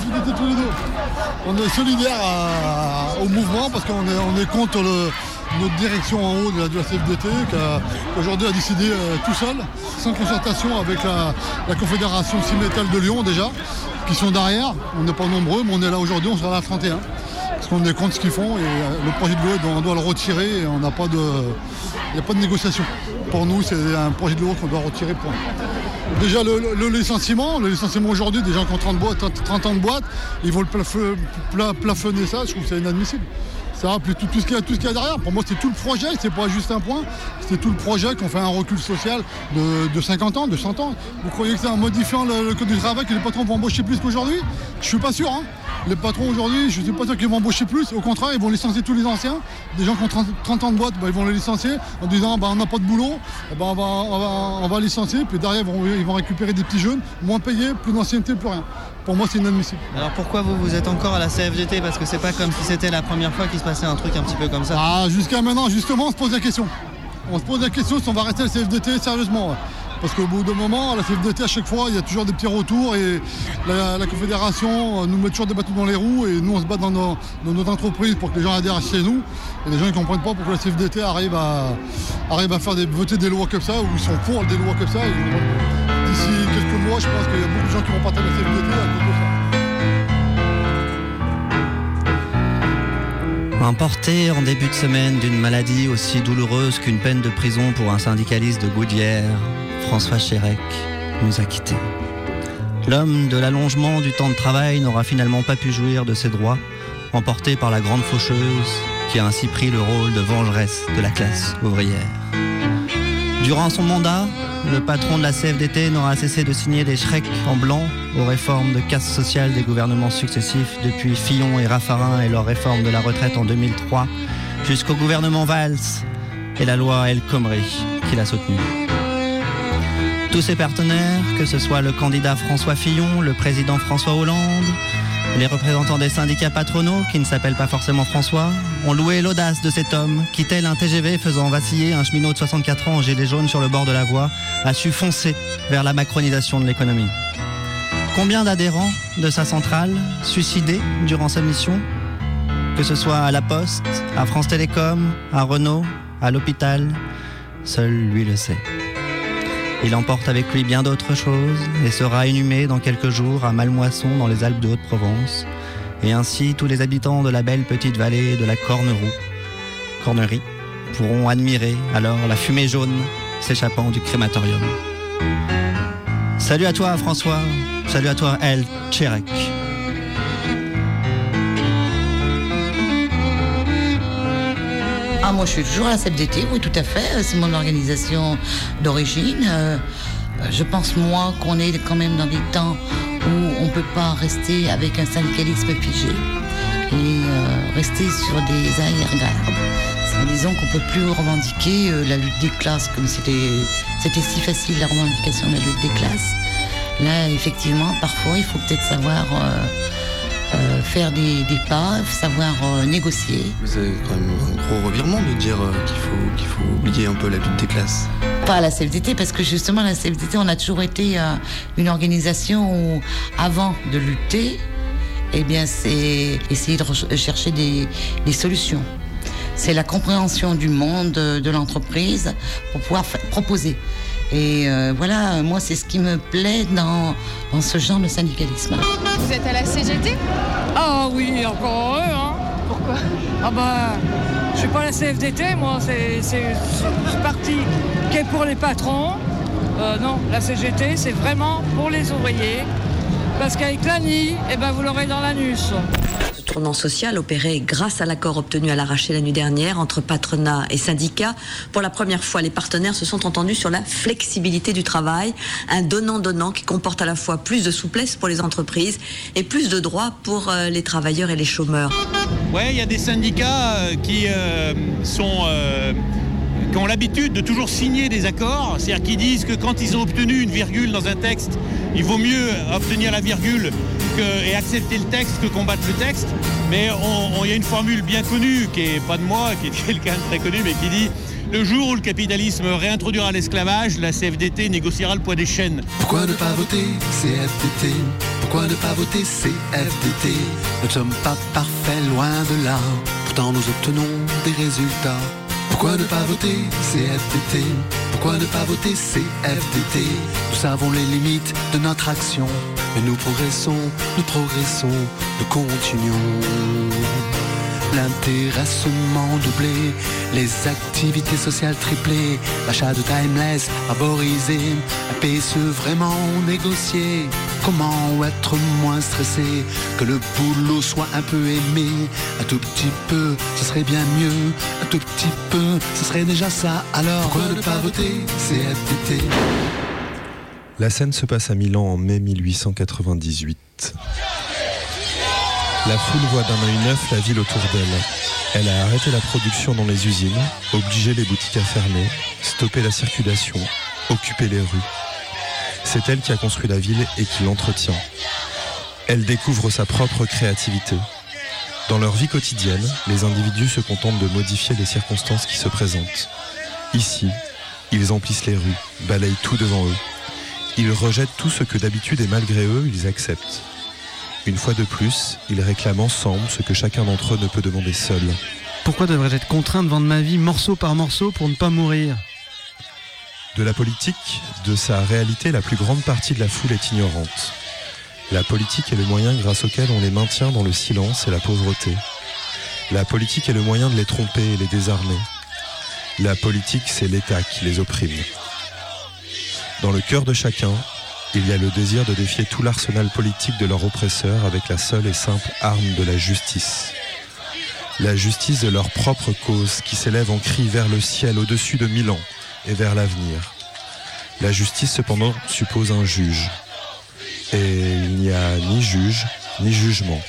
on est à- au mouvement parce qu'on est, on est contre notre direction en haut de la, de la CFDT qui a- qu'aujourd'hui a décidé euh, tout seul, sans concertation avec la, Confédération Cimétal de Lyon déjà, qui sont derrière. On n'est pas nombreux, mais on est là aujourd'hui, on sera là à 31. Parce qu'on est contre ce qu'ils font et euh, le projet de loi, on doit le retirer et on n'a pas de. Il n'y a pas de négociation. Pour nous, c'est un projet de loi qu'on doit retirer. Déjà le, le- le licenciement, le licenciement aujourd'hui, des gens qui ont 30, boîtes, 30 30 ans de boîte, ils plaf- pla- plafonner ça, je trouve c'est inadmissible. Ça rappelle tout, ce qu'il y, y a derrière. Pour moi, c'est tout le projet, c'est pas juste un point, c'est tout le projet qu'on fait un recul social de, de 50 ans, de 100 ans. Vous croyez que c'est en modifiant le, le code du travail que les patrons vont embaucher plus qu'aujourd'hui? Je suis pas sûr. hein. Les patrons aujourd'hui, je suis pas sûr qu'ils vont embaucher plus. Au contraire, ils vont licencier tous les anciens. Des gens qui ont 30, 30 ans de boîte, bah, ils vont les licencier en disant bah, on n'a pas de boulot, eh ben, on, va, on, va, on va licencier. Puis derrière, ils vont, ils vont récupérer des petits jeunes, moins payés, plus d'ancienneté, plus rien. Pour moi, c'est inadmissible. Alors pourquoi vous, vous êtes encore à la CFDT Parce que c'est pas comme si c'était la première fois qu'il se passait un truc un petit peu comme ça. Ah, jusqu'à maintenant, justement, on se pose la question. On se pose la question si on va rester à la CFDT sérieusement. ouais. Parce qu'au bout d'un moment, la CFDT, à chaque fois, il y a toujours des petits retours et la, Confédération euh, nous met toujours des bâtons dans les roues et nous, on se bat dans, nos, notre entreprise pour que les gens adhèrent chez nous. Et les gens ne comprennent pas pourquoi la CFDT arrive à, à faire voter des lois comme ça ou ils sont pour des lois comme ça. Et D'ici quelques mois, je pense qu'il y a beaucoup de gens qui vont partir de la CFDT à cause de ça. Emporté en début de semaine d'une maladie aussi douloureuse qu'une peine de prison pour un syndicaliste de Goudière, François Chérec nous a quittés. L'homme de l'allongement du temps de travail n'aura finalement pas pu jouir de ses droits, emporté par la grande faucheuse qui a ainsi pris le rôle de vengeresse de la classe ouvrière. Durant son mandat, le patron de la CFDT n'aura cessé de signer des chèques en blanc aux réformes de casse sociale des gouvernements successifs, depuis Fillon et Raffarin et leur réforme de la retraite en 2003, jusqu'au gouvernement Valls et la loi El Khomri qu'il a soutenue. Tous ses partenaires, que ce soit le candidat François Fillon, le président François Hollande, les représentants des syndicats patronaux, qui ne s'appellent pas forcément François, ont loué l'audace de cet homme qui, tel un TGV faisant vaciller un cheminot de 64 ans en gilet jaune sur le bord de la voie, a su foncer vers la macronisation de l'économie. Combien d'adhérents de sa centrale suicidés durant sa mission? Que ce soit à La Poste, à France Télécom, à Renault, à l'hôpital, seul lui le sait. Il emporte avec lui bien d'autres choses et sera inhumé dans quelques jours à Malmoisson dans les Alpes de Haute-Provence. Et ainsi tous les habitants de la belle petite vallée de la Cornerie pourront admirer alors la fumée jaune s'échappant du crématorium. Salut à toi François. Salut à toi El Tcherek. Moi, je suis toujours à la CFDT, oui, tout à fait. C'est mon organisation d'origine. Euh, je pense, moi, qu'on est quand même dans des temps où on ne peut pas rester avec un syndicalisme figé et euh, rester sur des arrière-gardes. Disons qu'on ne peut plus revendiquer euh, la lutte des classes comme c'était si facile la revendication de la lutte des classes. Là, effectivement, parfois, il faut peut-être savoir euh, faire des, des pas, savoir euh, négocier. C'est quand même un gros revirement de dire euh, qu'il faut, qu'il faut oublier un peu la lutte des classes. Pas la CFDT, parce que justement, la CFDT, on a toujours été euh, une organisation où, avant de lutter, eh bien, c'est essayer de chercher des, des solutions. C'est la compréhension du monde, de l'entreprise, pour pouvoir proposer. Et euh, voilà, moi, c'est ce qui me plaît dans, dans ce genre de syndicalisme. Vous êtes à la CGT Ah oui, encore heureux, hein Pourquoi? Ah bah, je suis pas à la CFDT, moi, c'est c'est ce parti qui est pour les patrons. Euh, non, la CGT, c'est vraiment pour les ouvriers. Parce qu'avec l'ANI, eh ben, vous l'aurez dans l'anus. Tournant social opéré grâce à l'accord obtenu à l'arraché la nuit dernière entre patronat et syndicats. Pour la première fois, les partenaires se sont entendus sur la flexibilité du travail, un donnant-donnant qui comporte à la fois plus de souplesse pour les entreprises et plus de droits pour euh, les travailleurs et les chômeurs. Ouais, il y a des syndicats euh, qui euh, sont qui ont l'habitude de toujours signer des accords, c'est-à-dire qui disent que quand ils ont obtenu une virgule dans un texte, il vaut mieux obtenir la virgule et accepter le texte que combattre le texte. Mais il y a une formule bien connue, qui est pas de moi, qui est quelqu'un de très connu, mais qui dit le jour où le capitalisme réintroduira l'esclavage, la CFDT négociera le poids des chaînes. Pourquoi ne pas voter CFDT Pourquoi ne pas voter CFDT Nous ne sommes pas parfaits, loin de là. Pourtant nous obtenons des résultats. Pourquoi ne pas voter CFDT Pourquoi ne pas voter CFDT Nous savons les limites de notre action. Mais nous progressons, nous progressons, nous continuons. L'intéressement doublé, les activités sociales triplées, l'achat de timeless favorisé, un PSE vraiment négocié. Comment être moins stressé, que le boulot soit un peu aimé, un tout petit peu, ce serait bien mieux, un tout petit peu, ce serait déjà ça. Alors pourquoi ne pas voter CFDT La scène se passe à Milan en mai 1898. La foule voit d'un œil neuf la ville autour d'elle. Elle a arrêté la production dans les usines, obligé les boutiques à fermer, stoppé la circulation, occupé les rues. C'est elle qui a construit la ville et qui l'entretient. Elle découvre sa propre créativité. Dans leur vie quotidienne, les individus se contentent de modifier les circonstances qui se présentent. Ici, ils emplissent les rues, balayent tout devant eux. Ils rejettent tout ce que d'habitude et malgré eux, ils acceptent. Une fois de plus, ils réclament ensemble ce que chacun d'entre eux ne peut demander seul. Pourquoi devrais-je être contraint de vendre ma vie morceau par morceau pour ne pas mourir? De la politique, de sa réalité, la plus grande partie de la foule est ignorante. La politique est le moyen grâce auquel on les maintient dans le silence et la pauvreté. La politique est le moyen de les tromper et les désarmer. La politique, c'est l'État qui les opprime. Dans le cœur de chacun, il y a le désir de défier tout l'arsenal politique de leur oppresseur avec la seule et simple arme de la justice. La justice de leur propre cause qui s'élève en cri vers le ciel au-dessus de Milan et vers l'avenir. La justice cependant suppose un juge. Et il n'y a ni juge, ni jugement.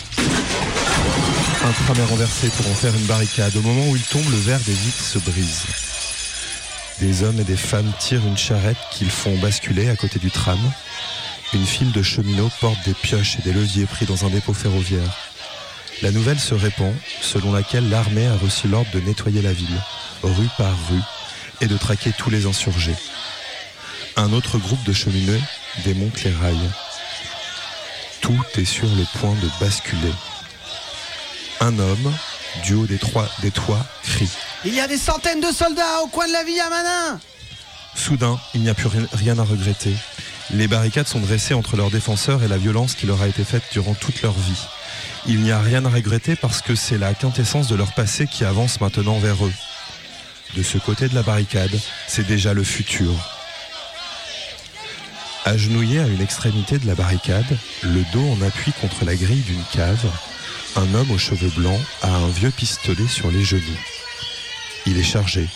Un tram est renversé pour en faire une barricade. Au moment où il tombe, le verre des vitres se brise. Des hommes et des femmes tirent une charrette qu'ils font basculer à côté du tram. Une file de cheminots porte des pioches et des leviers pris dans un dépôt ferroviaire. La nouvelle se répand, selon laquelle l'armée a reçu l'ordre de nettoyer la ville, rue par rue, et de traquer tous les insurgés. Un autre groupe de cheminots démonte les rails. Tout est sur le point de basculer. Un homme, du haut des, trois, des toits, crie. Il y a des centaines de soldats au coin de la ville à Manin Soudain, il n'y a plus ri- rien à regretter. Les barricades sont dressées entre leurs défenseurs et la violence qui leur a été faite durant toute leur vie. Il n'y a rien à regretter parce que c'est la quintessence de leur passé qui avance maintenant vers eux. De ce côté de la barricade, c'est déjà le futur. Agenouillé à une extrémité de la barricade, le dos en appui contre la grille d'une cave, un homme aux cheveux blancs a un vieux pistolet sur les genoux. Il est chargé.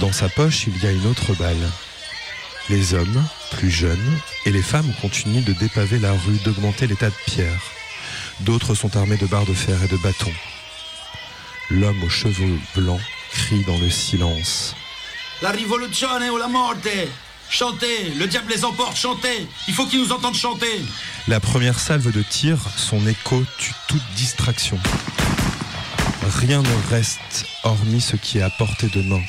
Dans sa poche, il y a une autre balle. Les hommes, plus jeunes, et les femmes continuent de dépaver la rue, d'augmenter les tas de pierres. D'autres sont armés de barres de fer et de bâtons. L'homme aux cheveux blancs crie dans le silence. La rivoluzione ou la morte Chantez Le diable les emporte, chantez Il faut qu'ils nous entendent chanter La première salve de tir, son écho tue toute distraction. Rien ne reste hormis ce qui est à portée de main.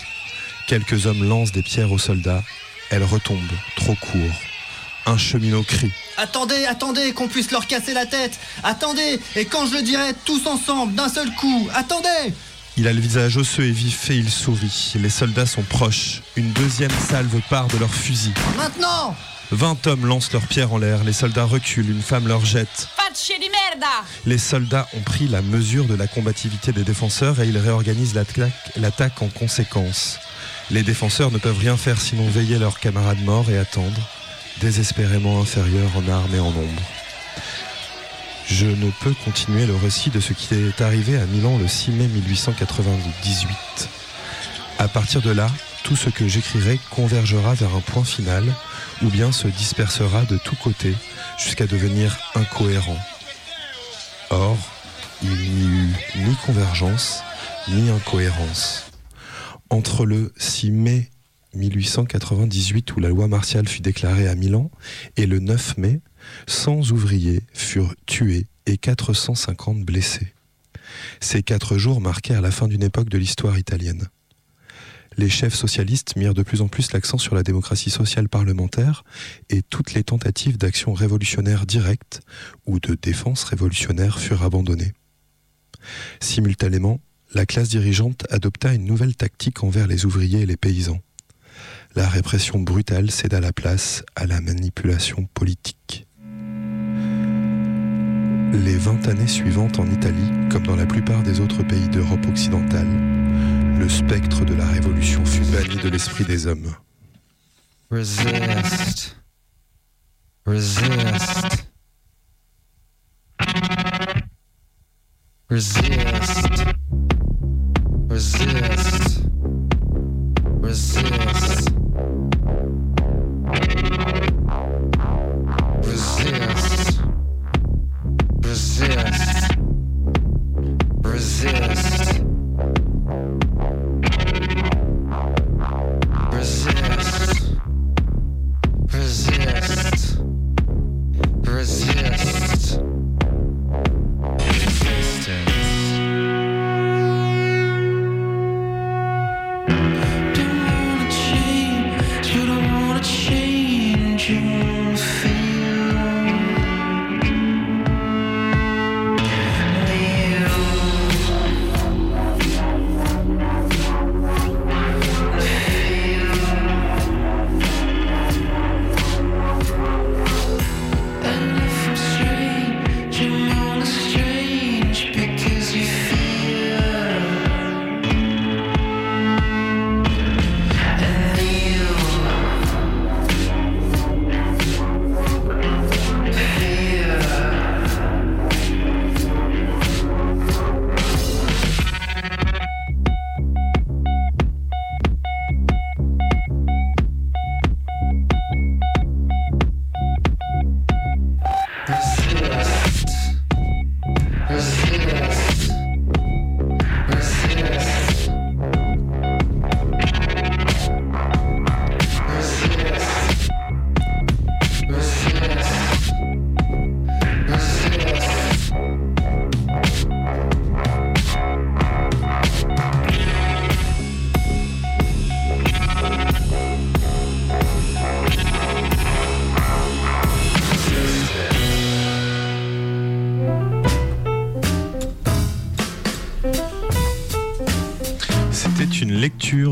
Quelques hommes lancent des pierres aux soldats. Elles retombent, trop court. Un cheminot crie. Attendez, attendez, qu'on puisse leur casser la tête. Attendez, et quand je le dirai, tous ensemble, d'un seul coup. Attendez Il a le visage osseux et vif et il sourit. Les soldats sont proches. Une deuxième salve part de leurs fusils. Maintenant Vingt hommes lancent leurs pierres en l'air. Les soldats reculent. Une femme leur jette. Facce di merda Les soldats ont pris la mesure de la combativité des défenseurs et ils réorganisent l'attaque l'attaque en conséquence. Les défenseurs ne peuvent rien faire sinon veiller leurs camarades morts et attendre, désespérément inférieurs en armes et en nombre. Je ne peux continuer le récit de ce qui est arrivé à Milan le 6 mai 1898. À partir de là, tout ce que j'écrirai convergera vers un point final ou bien se dispersera de tous côtés jusqu'à devenir incohérent. Or, il n'y eut ni convergence ni incohérence. Entre le 6 mai 1898 où la loi martiale fut déclarée à Milan et le 9 mai, 100 ouvriers furent tués et 450 blessés. Ces quatre jours marquèrent la fin d'une époque de l'histoire italienne. Les chefs socialistes mirent de plus en plus l'accent sur la démocratie sociale parlementaire et toutes les tentatives d'action révolutionnaire directe ou de défense révolutionnaire furent abandonnées. Simultanément, la classe dirigeante adopta une nouvelle tactique envers les ouvriers et les paysans. La répression brutale céda la place à la manipulation politique. Les 20 années suivantes en Italie, comme dans la plupart des autres pays d'Europe occidentale, le spectre de la révolution fut banni de l'esprit des hommes. Resist. Resist. Resist. Resist.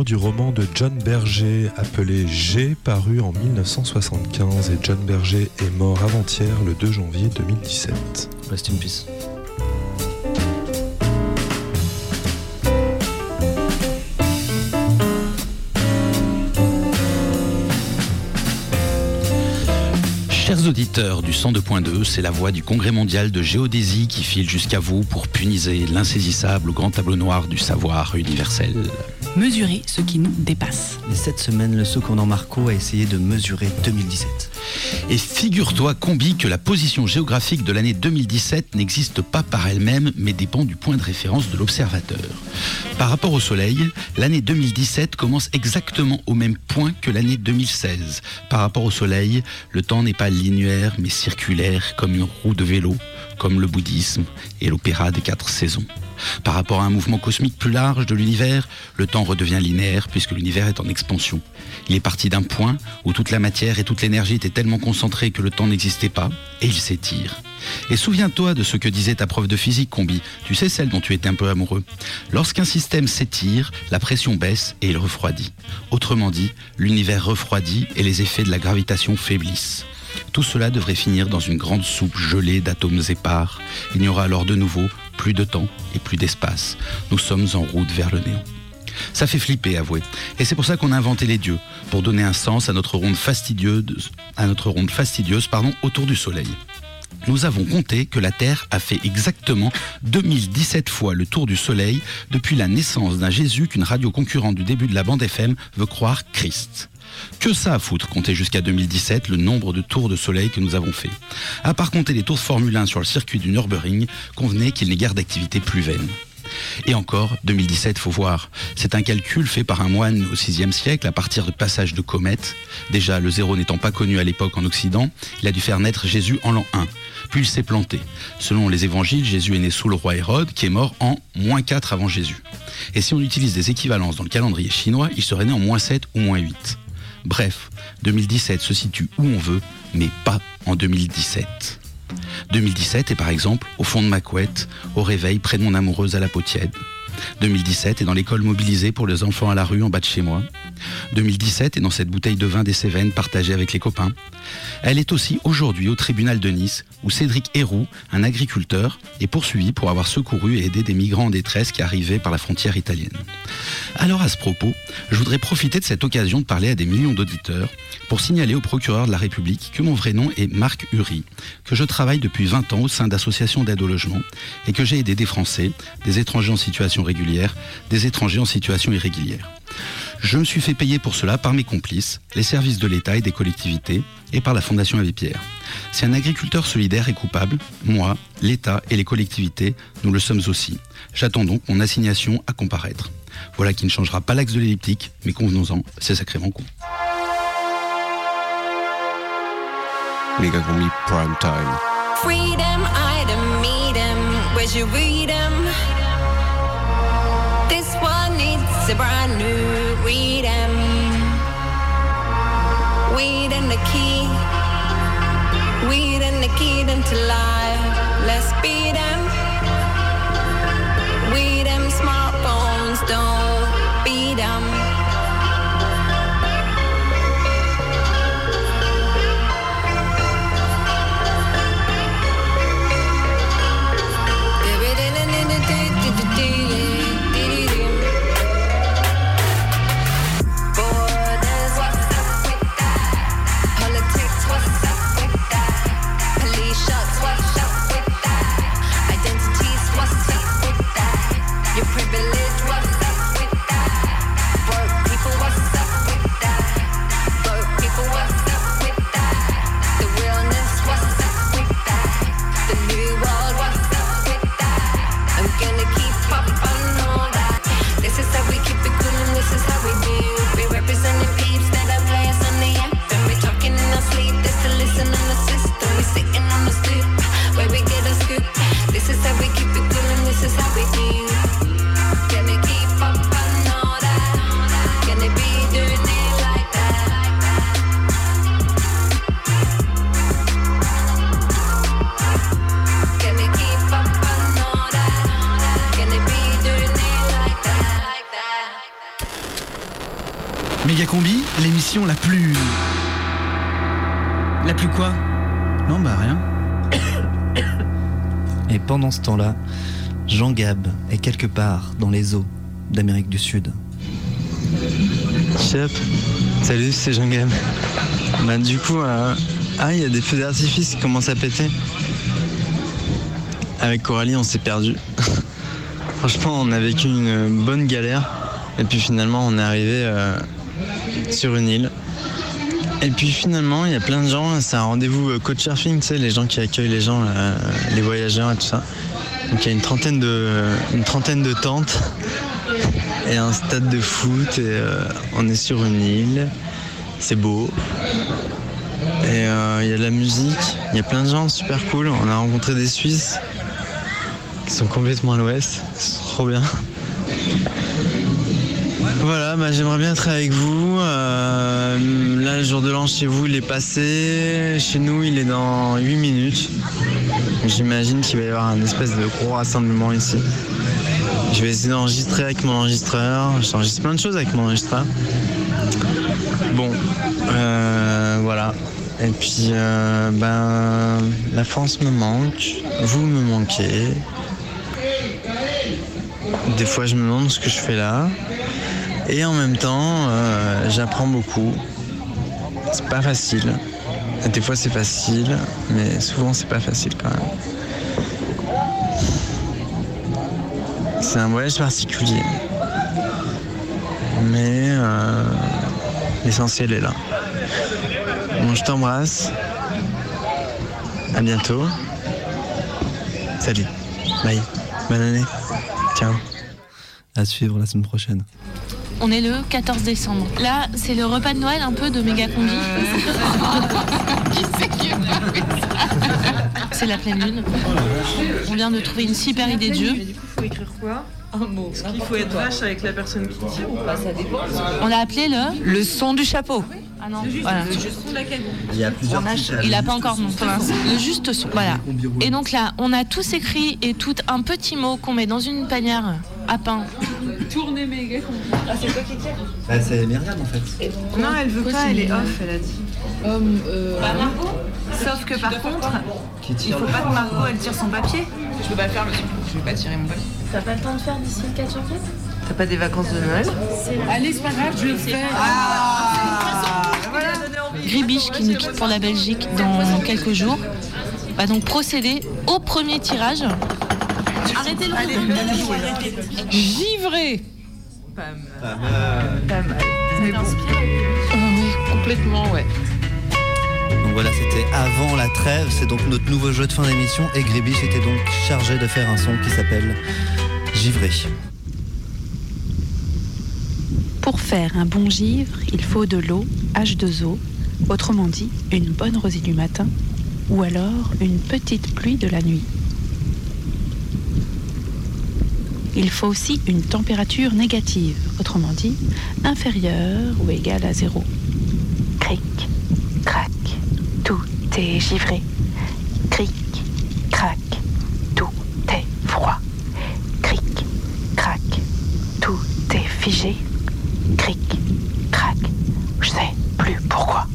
Du roman de John Berger appelé G, paru en 1975 et John Berger est mort avant-hier le 2 janvier 2017. Rest in peace. Chers auditeurs du 102.2, c'est la voix du Congrès mondial de géodésie qui file jusqu'à vous pour puniser l'insaisissable grand tableau noir du savoir universel. Mesurer ce qui nous dépasse. Et cette semaine, le secondant Marco a essayé de mesurer 2017. Et figure-toi, Combi, que la position géographique de l'année 2017 n'existe pas par elle-même, mais dépend du point de référence de l'observateur. Par rapport au Soleil, l'année 2017 commence exactement au même point que l'année 2016. Par rapport au Soleil, le temps n'est pas linéaire, mais circulaire, comme une roue de vélo, comme le bouddhisme et l'opéra des quatre saisons. Par rapport à un mouvement cosmique plus large de l'univers, le temps redevient linéaire puisque l'univers est en expansion. Il est parti d'un point où toute la matière et toute l'énergie étaient tellement concentrées que le temps n'existait pas, et il s'étire. Et souviens-toi de ce que disait ta prof de physique, Combi, tu sais celle dont tu étais un peu amoureux. Lorsqu'un système s'étire, la pression baisse et il refroidit. Autrement dit, l'univers refroidit et les effets de la gravitation faiblissent. Tout cela devrait finir dans une grande soupe gelée d'atomes épars. Il n'y aura alors de nouveau plus de temps et plus d'espace. Nous sommes en route vers le néant. Ça fait flipper, avouez. Et c'est pour ça qu'on a inventé les dieux, pour donner un sens à notre ronde fastidieuse, à autour du Soleil. Nous avons compté que la Terre a fait exactement 2017 fois le tour du Soleil depuis la naissance d'un Jésus qu'une radio concurrente du début de la bande FM veut croire Christ. Que ça à foutre, compter jusqu'à 2017 le nombre de tours de soleil que nous avons fait. À part compter les tours de Formule 1 sur le circuit du Nürburgring, convenez qu'il n'est guère d'activité plus vaine. Et encore, 2017, faut voir. C'est un calcul fait par un moine au VIe siècle à partir de passages de comètes. Déjà, le zéro n'étant pas connu à l'époque en Occident, il a dû faire naître Jésus en l'an 1. Puis il s'est planté. Selon les évangiles, Jésus est né sous le roi Hérode, qui est mort en moins 4 avant Jésus. Et si on utilise des équivalences dans le calendrier chinois, il serait né en moins 7 ou moins 8. Bref, 2017 se situe où on veut, mais pas en 2017. 2017 est par exemple au fond de ma couette, au réveil près de mon amoureuse à la peau tiède. 2017 est dans l'école mobilisée pour les enfants à la rue en bas de chez moi. 2017 est dans cette bouteille de vin des Cévennes partagée avec les copains. Elle est aussi aujourd'hui au tribunal de Nice où Cédric Héroux, un agriculteur, est poursuivi pour avoir secouru et aidé des migrants en détresse qui arrivaient par la frontière italienne. Alors à ce propos, je voudrais profiter de cette occasion de parler à des millions d'auditeurs pour signaler au procureur de la République que mon vrai nom est Marc Uri, que je travaille depuis 20 ans au sein d'associations d'aide au logement et que j'ai aidé des Français, des étrangers en situation régulière, des étrangers en situation irrégulière. Je me suis fait payer pour cela par mes complices, les services de l'État et des collectivités, et par la Fondation Abbé Pierre. Si un agriculteur solidaire est coupable, moi, l'État et les collectivités, nous le sommes aussi. J'attends donc mon assignation à comparaître. Voilà qui ne changera pas l'axe de l'elliptique, mais convenons-en, c'est sacrément con. Méga combi prime time. Freedom, item, meet him. Where's your freedom? A brand new freedom. Weed um, and the key. Weed and the key into life. Let's beat them. We them smartphones don't pendant ce temps-là, Jean Gab est quelque part dans les eaux d'Amérique du Sud. Chef, salut, c'est Jean Gab. Bah, du coup, euh, Ah, il y a des feux d'artifice qui commencent à péter. Avec Coralie, on s'est perdu. Franchement, on a vécu une bonne galère. Et puis finalement, on est arrivé euh, sur une île. Et puis finalement, il y a plein de gens. C'est un rendez-vous euh, couchsurfing, tu sais, les gens qui accueillent les gens, là, les voyageurs et tout ça. Donc il y a une trentaine de, une trentaine de tentes et un stade de foot. Et euh, on est sur une île. C'est beau. Et euh, il y a de la musique, il y a plein de gens super cool. On a rencontré des Suisses qui sont complètement à l'ouest. C'est trop bien. Voilà, bah, j'aimerais bien être avec vous. Euh, là, le jour de l'an chez vous, il est passé. Chez nous, il est dans 8 minutes. J'imagine qu'il va y avoir un espèce de gros rassemblement ici. Je vais essayer d'enregistrer avec mon enregistreur. J'enregistre plein de choses avec mon enregistreur. Bon, euh, voilà. Et puis, euh, ben, la France me manque, vous me manquez. Des fois, je me demande ce que je fais là. Et en même temps, euh, j'apprends beaucoup. C'est pas facile. Des fois, c'est facile, mais souvent, c'est pas facile quand même. C'est un voyage particulier. Mais euh, l'essentiel est là. Bon, je t'embrasse. À bientôt. Salut. Bye. Bonne année. Ciao. À suivre la semaine prochaine. On est le 14 décembre. Là, c'est le repas de Noël un peu de méga combi. c'est la pleine lune. On vient de trouver une super idée de jeu. Il faut écrire quoi Un mot. Est-ce qu'il faut être vache avec la personne qui tire ou pas Ça dépend. On l'a appelé le Le son du chapeau. Ah non, Le juste, voilà. le juste son de la cagoule. Il y a plusieurs il là, a pas encore l'instant. Le juste son. Voilà. Et donc là, on a tous écrit et tout un petit mot qu'on met dans une panière à pain. Tournez méga combi. Ah, c'est toi qui tire Bah, c'est Myriam en fait. Non, elle veut pas, elle est off, elle a dit. Bah, Margot Sauf que par contre, Qui il tire faut pas que Margot elle tire son papier. Je peux pas le faire le son. Je vais pas tirer mon papier. T'as pas le temps de faire d'ici le 4 janvier T'as pas des vacances de Noël Allez, c'est pas grave, je le fais. Gribiche, qui nous quitte pour la Belgique dans quelques jours, va donc procéder au premier tirage. Arrêtez le Givré Pas mal. Pas mal. Bon. Oui, complètement, ouais. Donc voilà, c'était avant la trêve. C'est donc notre nouveau jeu de fin d'émission. Et Gribiche était donc chargé de faire un son qui s'appelle Givré. Pour faire un bon givre, il faut de l'eau H2O, autrement dit une bonne rosée du matin, ou alors une petite pluie de la nuit. Il faut aussi une température négative, autrement dit inférieure ou égale à zéro. Cric, crac, tout est givré. Cric, crac, tout est froid. Cric, crac, tout est figé. Cric, crac, je sais plus pourquoi.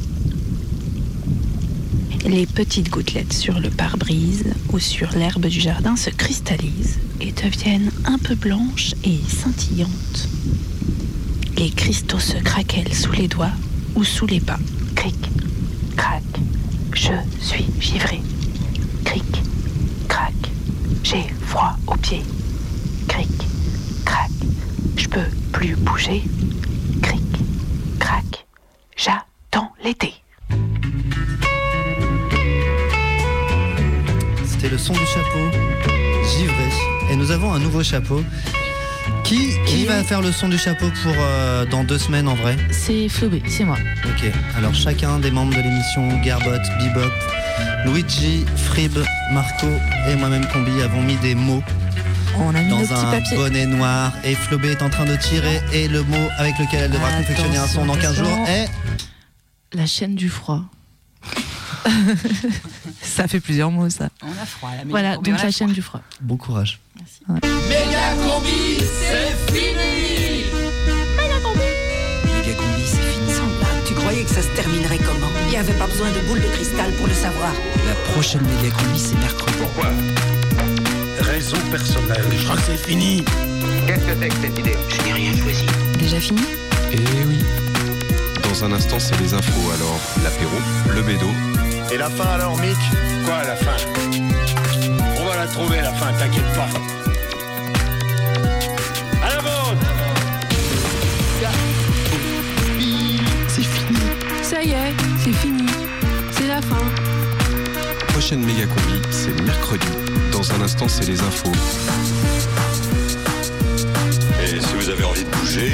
Les petites gouttelettes sur le pare-brise ou sur l'herbe du jardin se cristallisent et deviennent un peu blanches et scintillantes. Les cristaux se craquellent sous les doigts ou sous les pas. Cric, crac, je suis givré. Cric, crac, j'ai froid aux pieds. Cric, crac, je peux plus bouger. Avons un nouveau chapeau. Qui, qui va faire le son du chapeau pour euh, dans deux semaines en vrai? C'est Flobé, c'est moi. Ok, alors chacun des membres de l'émission, Garbot, Bebop, Luigi, Frib, Marco et moi-même Combi avons mis des mots On a mis dans petits un bonnet noir et Flobé est en train de tirer et le mot avec lequel elle devra confectionner un son dans 15 jours est La chaîne du froid. ça fait plusieurs mots, ça. On a froid là. Voilà, donc la chaîne du froid. bon courage. Méga combi, c'est fini Méga combi, c'est fini. Sans blague, tu croyais que ça se terminerait comment? Il n'y avait pas besoin de boule de cristal pour le savoir. La prochaine méga combi, c'est mercredi. Pourquoi? Raison personnelle. Je crois que c'est fini. Qu'est-ce que c'est que cette idée? Je n'ai rien choisi. Déjà fini? Eh oui. Dans un instant, c'est les infos. Alors, l'apéro, le bédo Et la fin alors, Mick Quoi, la fin? On va la trouver, la fin, t'inquiète pas. À la vôtre C'est fini. Ça y est, c'est fini. C'est la fin. Prochaine méga combi, c'est mercredi. Dans un instant, c'est les infos. Et si vous avez envie de bouger,